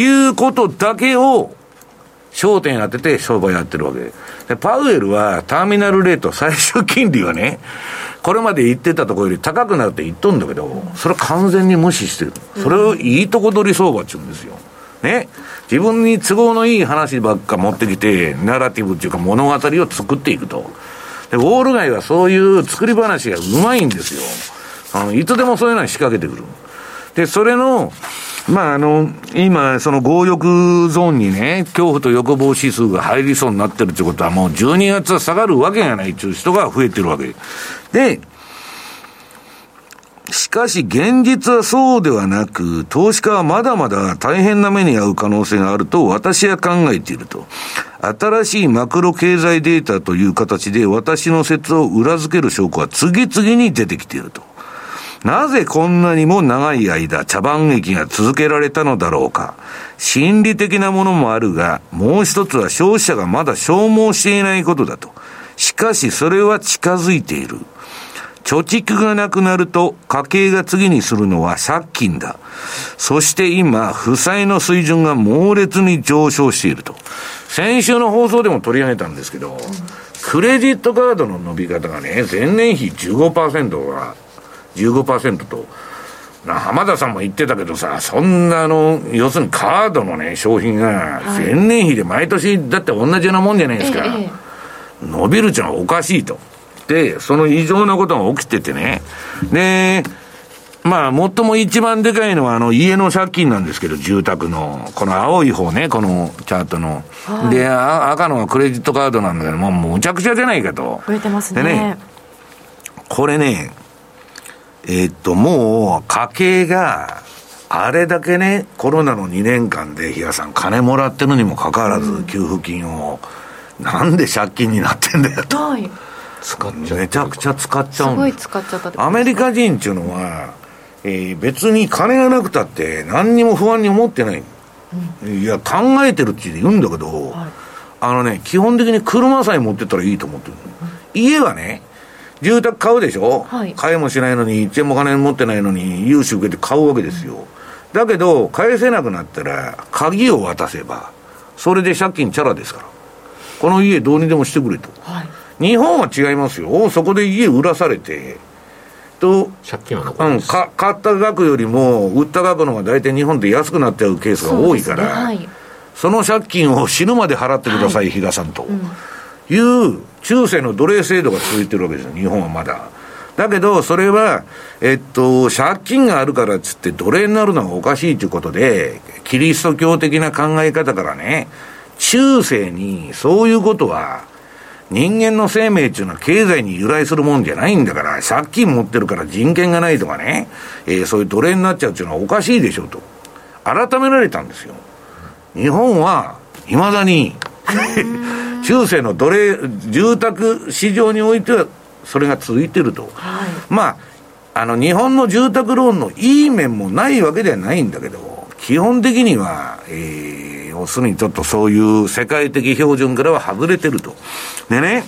いうことだけを焦点当てて商売やってるわけで。パウエルはターミナルレート、最終金利はね、これまで言ってたところより高くなるって言っとんだけど、それは完全に無視してる。それをいいとこ取り相場って言うんですよ。ね。自分に都合のいい話ばっか持ってきて、ナラティブっていうか物語を作っていくと。で、ウォール街はそういう作り話がうまいんですよ。あの、いつでもそういうのに仕掛けてくる。で、それの、まあ、あの、今、その強欲ゾーンにね、恐怖と欲望指数が入りそうになってるってことは、もう12月は下がるわけがないっていう人が増えてるわけ。で、しかし現実はそうではなく、投資家はまだまだ大変な目に遭う可能性があると私は考えていると。新しいマクロ経済データという形で私の説を裏付ける証拠は次々に出てきていると。なぜこんなにも長い間茶番劇が続けられたのだろうか。心理的なものもあるが、もう一つは消費者がまだ消耗していないことだと。しかしそれは近づいている。貯蓄がなくなると家計が次にするのは借金だ。そして今、負債の水準が猛烈に上昇していると。先週の放送でも取り上げたんですけど、クレジットカードの伸び方がね、前年比15%が15%と、浜田さんも言ってたけどさ、そんなあの、要するにカードのね、商品が前年比で毎年だって同じようなもんじゃないですか。伸びるっていうのはおかしいと。で、その異常なことが起きててね。で、まあ、最も一番でかいのは、あの、家の借金なんですけど、住宅の、この青い方ね、このチャートの。はい、で、赤のはクレジットカードなんだけど、もうむちゃくちゃじゃないかと。増えてますね。でね、これね、えー、っと、もう、家計が、あれだけね、コロナの2年間で、比嘉さん、金もらってるにもかかわらず、給付金を、なんで借金になってんだよと。はい。使っちゃめちゃくちゃ使っちゃうんすごい使っちゃったアメリカ人っていうのは、えー、別に金がなくたって何にも不安に思ってない、うん、いや考えてるって言うんだけど、はい、あのね基本的に車さえ持ってったらいいと思ってる、うん、家はね住宅買うでしょ、はい、買えもしないのに1円も金持ってないのに融資受けて買うわけですよ、うん、だけど返せなくなったら鍵を渡せばそれで借金チャラですから。この家どうにでもしてくれと、はい日本は違いますよ。そこで家売らされて、と、借金は残うん、か買った額よりも、売った額の方が大体日本で安くなっちゃうケースが多いから、そ、ね。はい、その借金を死ぬまで払ってください、はい、比嘉さんと、うん、いう中世の奴隷制度が続いてるわけですよ、日本はまだ。だけど、それは、えっと、借金があるからっつって奴隷になるのはおかしいということで、キリスト教的な考え方からね、中世にそういうことは人間の生命っていうのは経済に由来するもんじゃないんだから、借金持ってるから人権がないとかね、えー、そういう奴隷になっちゃうっていうのはおかしいでしょと。改められたんですよ。日本は、いまだに 中世の奴隷、住宅市場においては、それが続いてると。はい、まあ、あの、日本の住宅ローンのいい面もないわけではないんだけど、基本的には、えー、要するにちょっとそういう世界的標準からは外れてると。でね、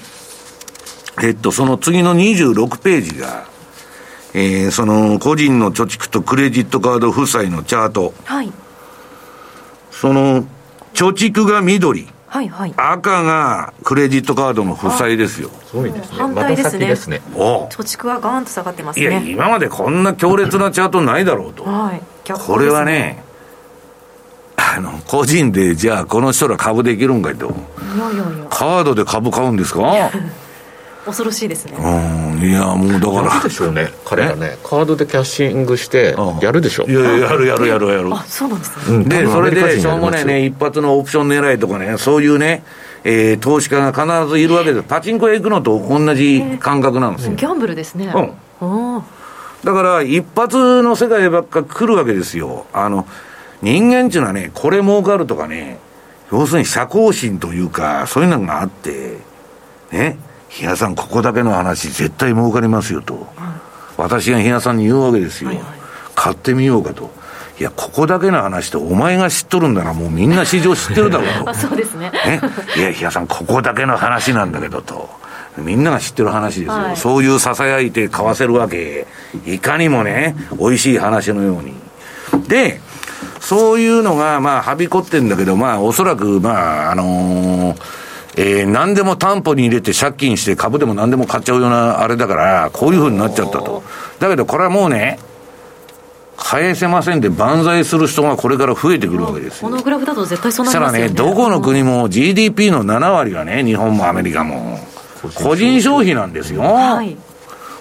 えっと、その次の26ページが、えー、その個人の貯蓄とクレジットカード負債のチャート。はい。その、貯蓄が緑。はいはい、赤がクレジットカードの負債ですよ。すごいですね。反対ですね。ですね貯蓄はガーンと下がってますね。いや、今までこんな強烈なチャートないだろうと。はい。これはね、あの、個人で、じゃあこの人ら株できるんかいと。いやいやいや。カードで株買うんですか？恐ろしいですね。うん、いや、もうだから。やるでしょうね、彼らね。カードでキャッシングして、やるでしょ。いややるやるやるやる。あ、そうなんですね。で、それで、しょうもないね、一発のオプション狙いとかね、そういうね、えー、投資家が必ずいるわけです。パチンコへ行くのと同じ感覚なんですよ。ギャンブルですね。うん。だから、一発の世界ばっか来るわけですよ。あの、人間っていうのはね、これ儲かるとかね、要するに社交心というか、そういうのがあって、ね、日野さん、ここだけの話、絶対儲かりますよと、私が日野さんに言うわけですよ、はいはい、買ってみようかと。いや、ここだけの話ってお前が知っとるんだらもうみんな市場知ってるだろうと。そうですね。ね。いや、日野さん、ここだけの話なんだけどと。みんなが知ってる話ですよ。はい、そういう囁いて買わせるわけ。いかにもね、美味しい話のように。で、そういうのが、まあ、はびこってんだけど、まあ、おそらく、まあ、あのーえー、何でも担保に入れて借金して株でも何でも買っちゃうようなあれだから、こういうふうになっちゃったと。だけどこれはもうね、返せませんで万歳する人がこれから増えてくるわけですよ。このグラフだと絶対そうなりますよね。したらね、どこの国も GDP の7割がね、日本もアメリカも、個人消費なんですよ。はい。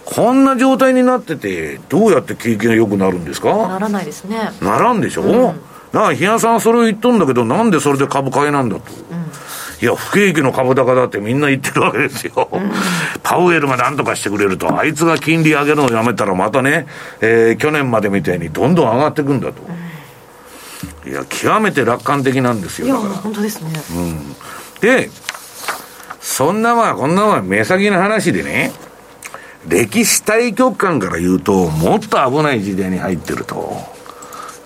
こんな状態になってて、どうやって景気が良くなるんですか？ならないですね。ならんでしょ、うん、だから日野さんはそれを言っとんだけど、なんでそれで株買いなんだと？うんいや、不景気の株高だってみんな言ってるわけですよ。うん、パウエルが何とかしてくれると、あいつが金利上げるのをやめたらまたね、えー、去年までみたいにどんどん上がっていくんだと。うん、いや、極めて楽観的なんですよ。いや、本当ですね。うん。で、そんなまあ、こんなまあ、目先の話でね、歴史対局観から言うと、もっと危ない時代に入ってると。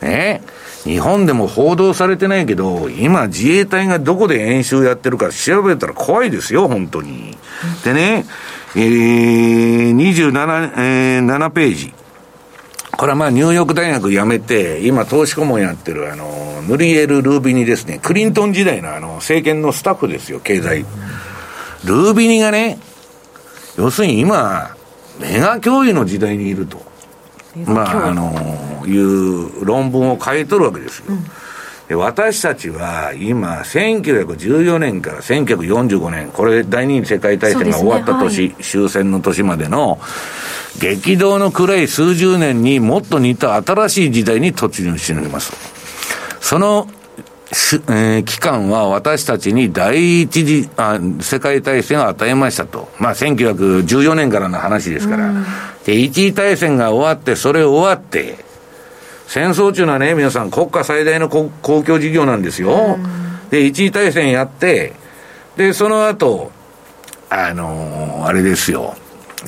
ね。日本でも報道されてないけど、今自衛隊がどこで演習やってるか調べたら怖いですよ、本当に。でね、えー、27、えー、7ページ。これはまあニューヨーク大学辞めて、今投資顧問やってるあの、ヌリエル・ルービニですね、クリントン時代のあの、政権のスタッフですよ、経済。ルービニがね、要するに今、メガ教諭の時代にいると。まあ、あのいう論文を書いとるわけですよ。うんで私たちは今、1914年から1945年、これ、第二次世界大戦が終わった年、ねはい、終戦の年までの、激動の暗い数十年にもっと似た新しい時代に突入しております。その、えー、期間は私たちに第一次あ世界大戦を与えましたと。まあ、1914年からの話ですから。で、一次大戦が終わって、それ終わって、戦争中はね、皆さん、国家最大の公共事業なんですよ。で、一次大戦やって、で、その後、あのー、あれですよ。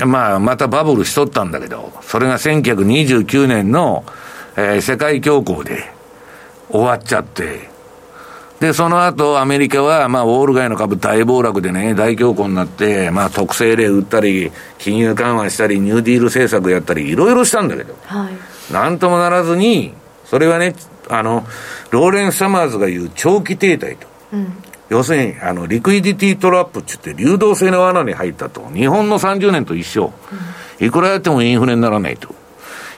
まあ、またバブルしとったんだけど、それが1929年の、えー、世界恐慌で終わっちゃって、で、その後、アメリカは、まあ、ウォール街の株大暴落でね、大恐慌になって、まあ、特性例売ったり、金融緩和したり、ニューディール政策やったり、いろいろしたんだけど、はい、なんともならずに、それはね、あの、ローレン・サマーズが言う長期停滞と。うん、要するに、あの、リクイディティトラップって言って、流動性の罠に入ったと。日本の30年と一緒。うん、いくらやってもインフレにならないと。い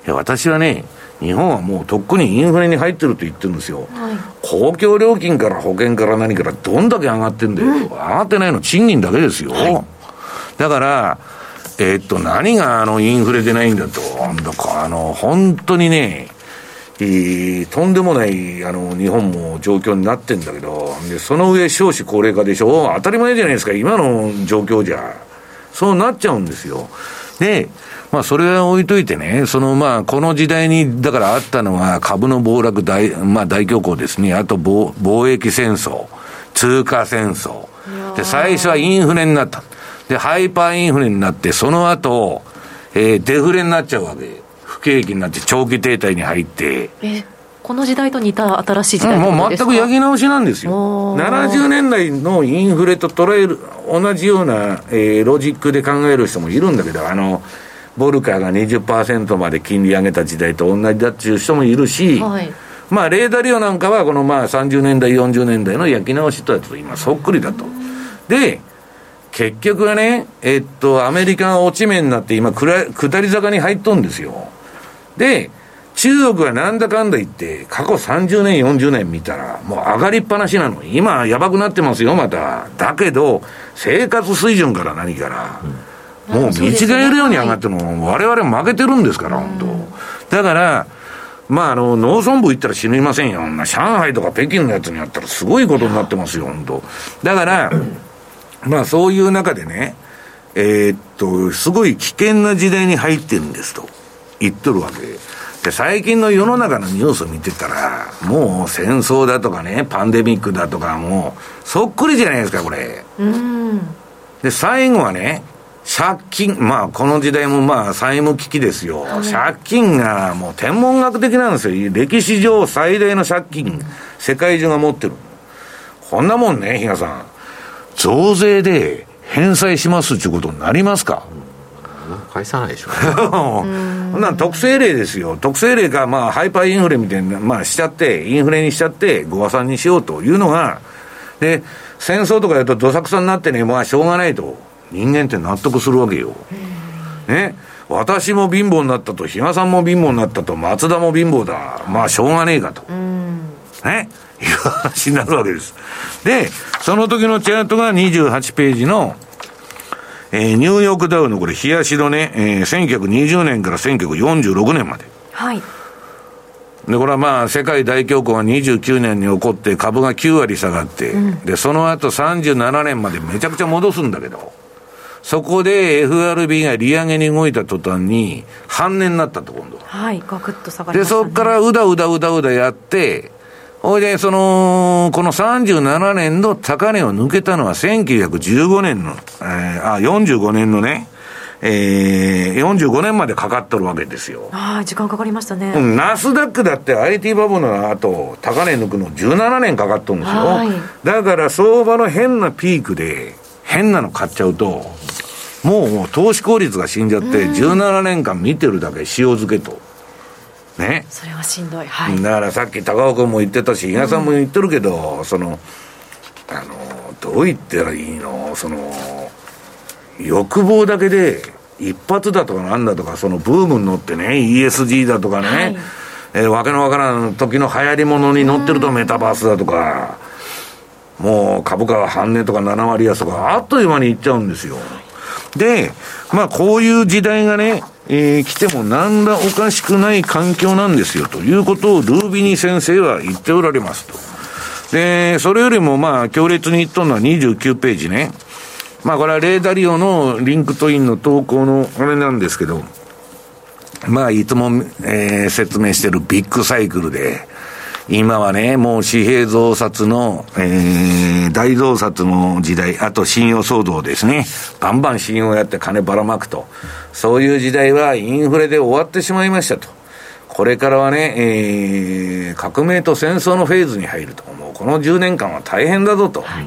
や、私はね、日本はもうとっくにインフレに入ってると言ってるんですよ、はい、公共料金から保険から何からどんだけ上がってんだよ、うん、上がってないの賃金だけですよ、はい、だから、えー、っと、何があのインフレでないんだと、なんだか、あの、本当にね、えー、とんでもないあの日本も状況になってんだけど、でその上、少子高齢化でしょ、当たり前じゃないですか、今の状況じゃ、そうなっちゃうんですよ。で、まあ、それは置いといてね、そのまあ、この時代に、だからあったのは株の暴落大、まあ、大恐慌ですね。あと貿、貿易戦争、通貨戦争。で、最初はインフレになった。で、ハイパーインフレになって、その後、えー、デフレになっちゃうわけ。不景気になって長期停滞に入って。えこの時代と似た新しい時代、うん、もう全く焼き直しなんですよ。70年代のインフレと捉える、同じような、えー、ロジックで考える人もいるんだけど、あの、ボルカーが20%まで金利上げた時代と同じだっていう人もいるし、はい、まあ、レーダーリオなんかは、このまあ30年代、40年代の焼き直しとやつと今、そっくりだと。で、結局はね、えっと、アメリカが落ち目になって、今、下り坂に入っとんですよ。で、中国はなんだかんだ言って、過去30年、40年見たら、もう上がりっぱなしなの。今、やばくなってますよ、また。だけど、生活水準から何から、うん、もう見違えるように上がってるの、我々負けてるんですから、本当。だから、まあ、あの、農村部行ったら死にませんよ。上海とか北京のやつにやったらすごいことになってますよ、本当。だから、まあ、そういう中でね、えー、っと、すごい危険な時代に入ってるんですと言っとるわけ。で、最近の世の中のニュースを見てたら、もう戦争だとかね、パンデミックだとか、もう、そっくりじゃないですか、これ。うん。で、最後はね、借金、まあ、この時代もまあ、債務危機ですよ。借金がもう天文学的なんですよ。歴史上最大の借金、世界中が持ってる。こんなもんね、比嘉さん。増税で返済しますっていうことになりますか？返さないでしょう、ね、そんな特性例ですよ。特性例が、まあ、ハイパーインフレみたいな、まあ、しちゃって、インフレにしちゃって、ご破産にしようというのが、で、戦争とかやるとどさくさになってね、まあ、しょうがないと。人間って納得するわけよ。ね。私も貧乏になったと、比嘉さんも貧乏になったと、松田も貧乏だ。まあ、しょうがねえかと。ね。いう話になるわけです。で、その時のチャートが28ページの、えー、ニューヨークダウのこれ、冷やしのね、えー、1920年から1946年まで。はい。で、これはまあ、世界大恐慌が29年に起こって、株が9割下がって、うん、で、その後37年までめちゃくちゃ戻すんだけど、そこで FRB が利上げに動いた途端に、半値になったと、今度は。はい、ガクッと下がりました、ね、で、そこからうだうだうだうだやって、ほいで、その、この37年の高値を抜けたのは1915年の、えー、あ、45年のね、えー、45年までかかっとるわけですよ。ああ、時間かかりましたね。うん、ナスダックだって IT バブルの後、高値抜くの17年かかっとるんですよ。だから相場の変なピークで、変なの買っちゃうと、もうもう投資効率が死んじゃって、17年間見てるだけ塩漬けと。ね。それはしんどい。はい。だからさっき高尾君も言ってたし、比嘉さんも言ってるけど、うん、その、あの、どう言ったらいいの？その、欲望だけで、一発だとかなんだとか、そのブームに乗ってね、ESG だとかね、はい、えー、わけのわからん時の流行りものに乗ってるとメタバースだとか、もう株価は半値とか7割安とか、あっという間にいっちゃうんですよ。で、まあこういう時代がね、えー、来ても何らおかしくない環境なんですよということをルービニ先生は言っておられますと。で、それよりもまあ強烈に言っとるのは29ページね。まあこれはレイ・ダリオの LinkedIn の投稿のあれなんですけど、まあいつも、えー、説明してるビッグサイクルで、今はね、もう紙幣増刷の、えー、大増刷の時代、あと信用騒動ですね。バンバン信用やって金ばらまくと。そういう時代はインフレで終わってしまいましたと。これからはね、えー、革命と戦争のフェーズに入ると。もうこの10年間は大変だぞと。は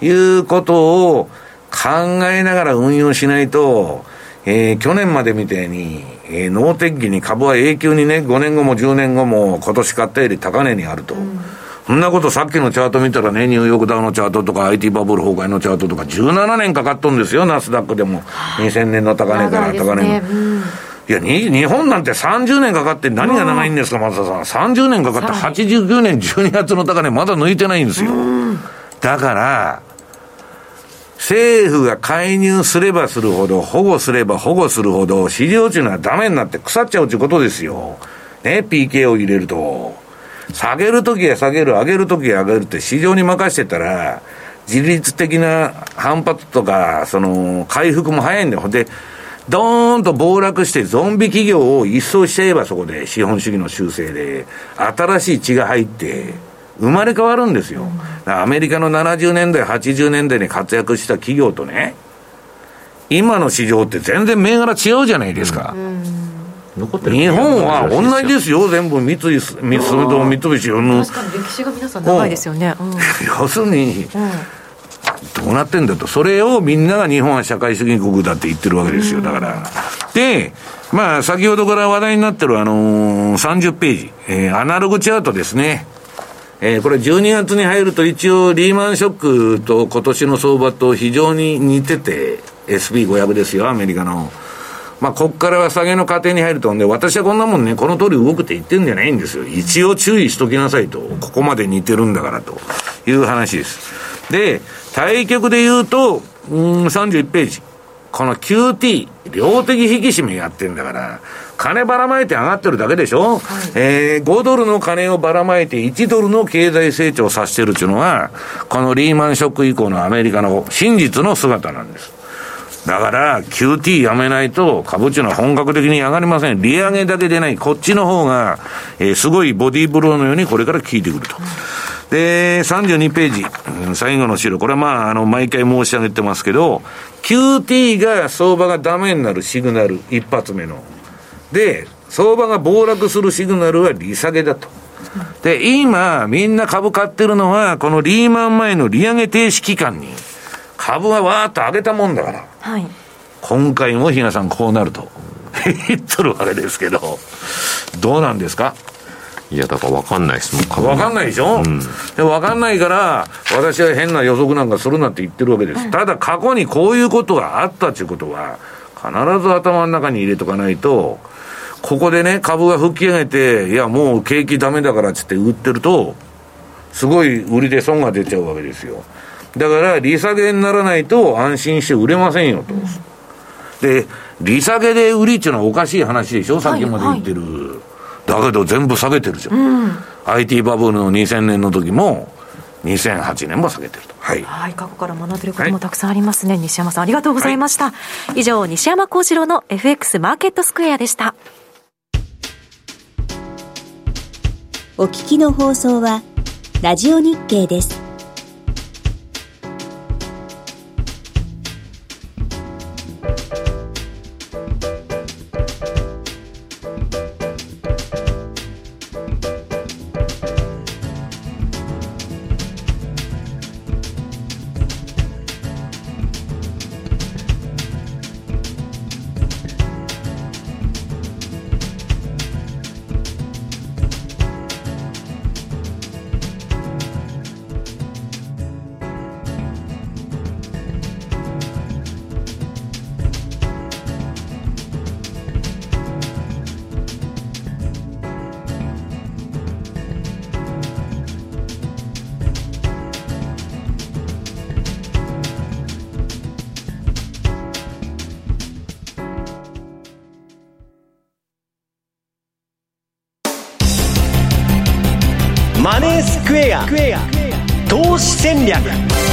い、いうことを考えながら運用しないと、えー、去年までみたいに、えー、脳天気に株は永久にね、5年後も10年後も今年買ったより高値にあると。うん、そんなことさっきのチャート見たらね、ニューヨークダウのチャートとか IT バブル崩壊のチャートとか17年かかっとんですよ、ナスダックでも。2000年の高値から高値、ねうん、いや日本なんて30年かかって何が長いんですか、松田さん。30年かかって89年12月の高値まだ抜いてないんですよ。だから、政府が介入すればするほど、保護すれば保護するほど、市場というのはダメになって腐っちゃうということですよ。ね、PK を入れると。下げるときは下げる、上げるときは上げるって市場に任せてたら、自律的な反発とか、その、回復も早いんだよ。で、ドーンと暴落してゾンビ企業を一掃しちゃえばそこで資本主義の修正で、新しい血が入って、生まれ変わるんですよ。アメリカの70年代、80年代に活躍した企業とね、今の市場って全然銘柄違うじゃないですか。日本は同じですよ、全部三井、三菱、三菱、確かに歴史が皆さん長いですよね。うん、要するに、どうなってんだと。それをみんなが日本は社会主義国だって言ってるわけですよ、だから。で、まあ、先ほどから話題になってるあのー、30ページ、えー、アナログチャートですね。えー、これ12月に入ると一応リーマンショックと今年の相場と非常に似てて、SP500 ですよ、アメリカの。まあ、こっからは下げの過程に入るとんで、私はこんなもんね、この通り動くって言ってんじゃないんですよ。一応注意しときなさいと。ここまで似てるんだからという話です。で、対局で言うと、うん、31ページ。この QT、量的引き締めやってんだから、金ばらまいて上がってるだけでしょ、はい、えー、5ドルの金をばらまいて1ドルの経済成長させてるっていうのが、このリーマンショック以降のアメリカの真実の姿なんです。だから、QT やめないと、株っていうのは本格的に上がりません。利上げだけでない、こっちの方が、えー、すごいボディーブローのようにこれから効いてくると。で、32ページ、最後の資料、これはまあ、あの、毎回申し上げてますけど、QT が相場がダメになるシグナル、一発目の。で、相場が暴落するシグナルは利下げだと。で、今、みんな株買ってるのは、このリーマン前の利上げ停止期間に、株はわーっと上げたもんだから、はい、今回も比嘉さんこうなると。言っとるわけですけど、どうなんですか？いや、だから分かんないです。もん、分かんないでしょ、うん、で分かんないから、私は変な予測なんかするなって言ってるわけです。ただ、過去にこういうことがあったということは、必ず頭の中に入れとかないと、ここでね、株が吹き上げて、いや、もう景気ダメだからっつって売ってると、すごい売りで損が出ちゃうわけですよ。だから、利下げにならないと安心して売れませんよと。で、利下げで売りっていうのはおかしい話でしょ、さっきまで言ってる。はいはいだけど全部下げてるじゃん。うん、IT バブルの2000年の時も、2008年も下げてると。はい。はい、過去から学べることもたくさんありますね。はい、西山さん、ありがとうございました。はい、以上、西山幸四郎の FX マーケットスクエアでした。お聞きの放送は、ラジオ日経です。投資戦略。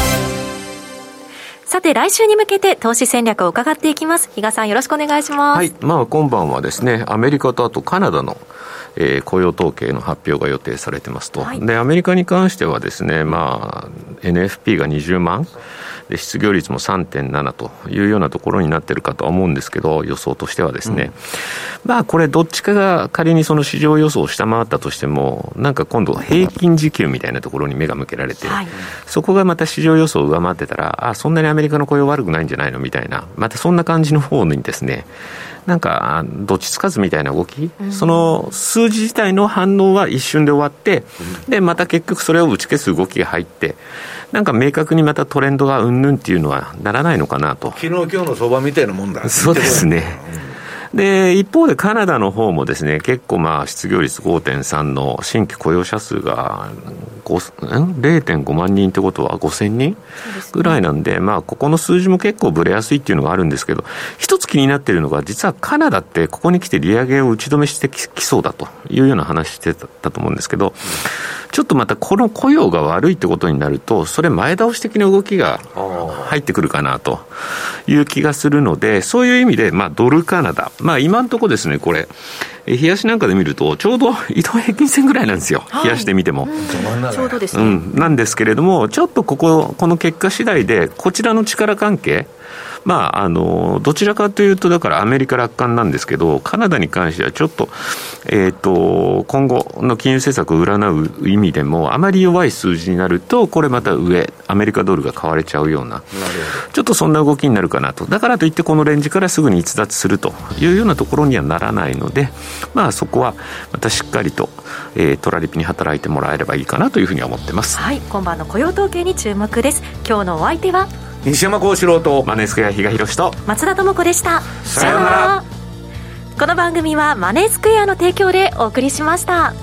さて、来週に向けて投資戦略を伺っていきます。比嘉さん、よろしくお願いします。はい。まあ、今晩はですね、アメリカとあとカナダのえー、雇用統計の発表が予定されてますと、はい、でアメリカに関してはですね、まあ、NFP が20万で失業率も3.7というようなところになってるかとは思うんですけど予想としてはですね、うん、まあこれどっちかが仮にその市場予想を下回ったとしてもなんか今度平均時給みたいなところに目が向けられて、はい、そこがまた市場予想を上回ってたらあそんなにアメリカの雇用悪くないんじゃないの？みたいなまたそんな感じの方にですねなんか、どっちつかずみたいな動き、うん、その数字自体の反応は一瞬で終わって、うん、で、また結局それを打ち消す動きが入って、なんか明確にまたトレンドがうんぬんっていうのはならないのかなと。昨日今日の相場みたいなもんだ。そうですね。で、一方でカナダの方もですね、結構まあ失業率5.3の新規雇用者数が0.5万人ってことは5000人ぐらいなんで、まあここの数字も結構ぶれやすいっていうのがあるんですけど、一つ気になっているのが、実はカナダってここに来て利上げを打ち止めしてきそうだというような話してたと思うんですけど、ちょっとまたこの雇用が悪いってことになると、それ前倒し的な動きが入ってくるかなという気がするので、そういう意味で、まあ、ドルカナダ、まあ、今のところですね、これ、冷やしなんかで見ると、ちょうど 移動平均線ぐらいなんですよ、冷やしてみても。ちょうどですね、うん。なんですけれども、ちょっとここ、この結果次第で、こちらの力関係、まあ、あの、どちらかというと、だからアメリカ楽観なんですけど、カナダに関してはちょっと、えっ、ー、と、今後の金融政策を占う意味でも、あまり弱い数字になると、これまた上、アメリカドルが買われちゃうような、なちょっとそんな動きになるかなと。だからといって、このレンジからすぐに逸脱するというようなところにはならないので、まあ、そこはまたしっかりと、えー、トラリピに働いてもらえればいいかなというふうに思ってます。はい、今晩の雇用統計に注目です。今日のお相手は西山幸四郎とマネースクエア比嘉宏と。松田智子でした。さようなら。この番組はマネースクエアの提供でお送りしました。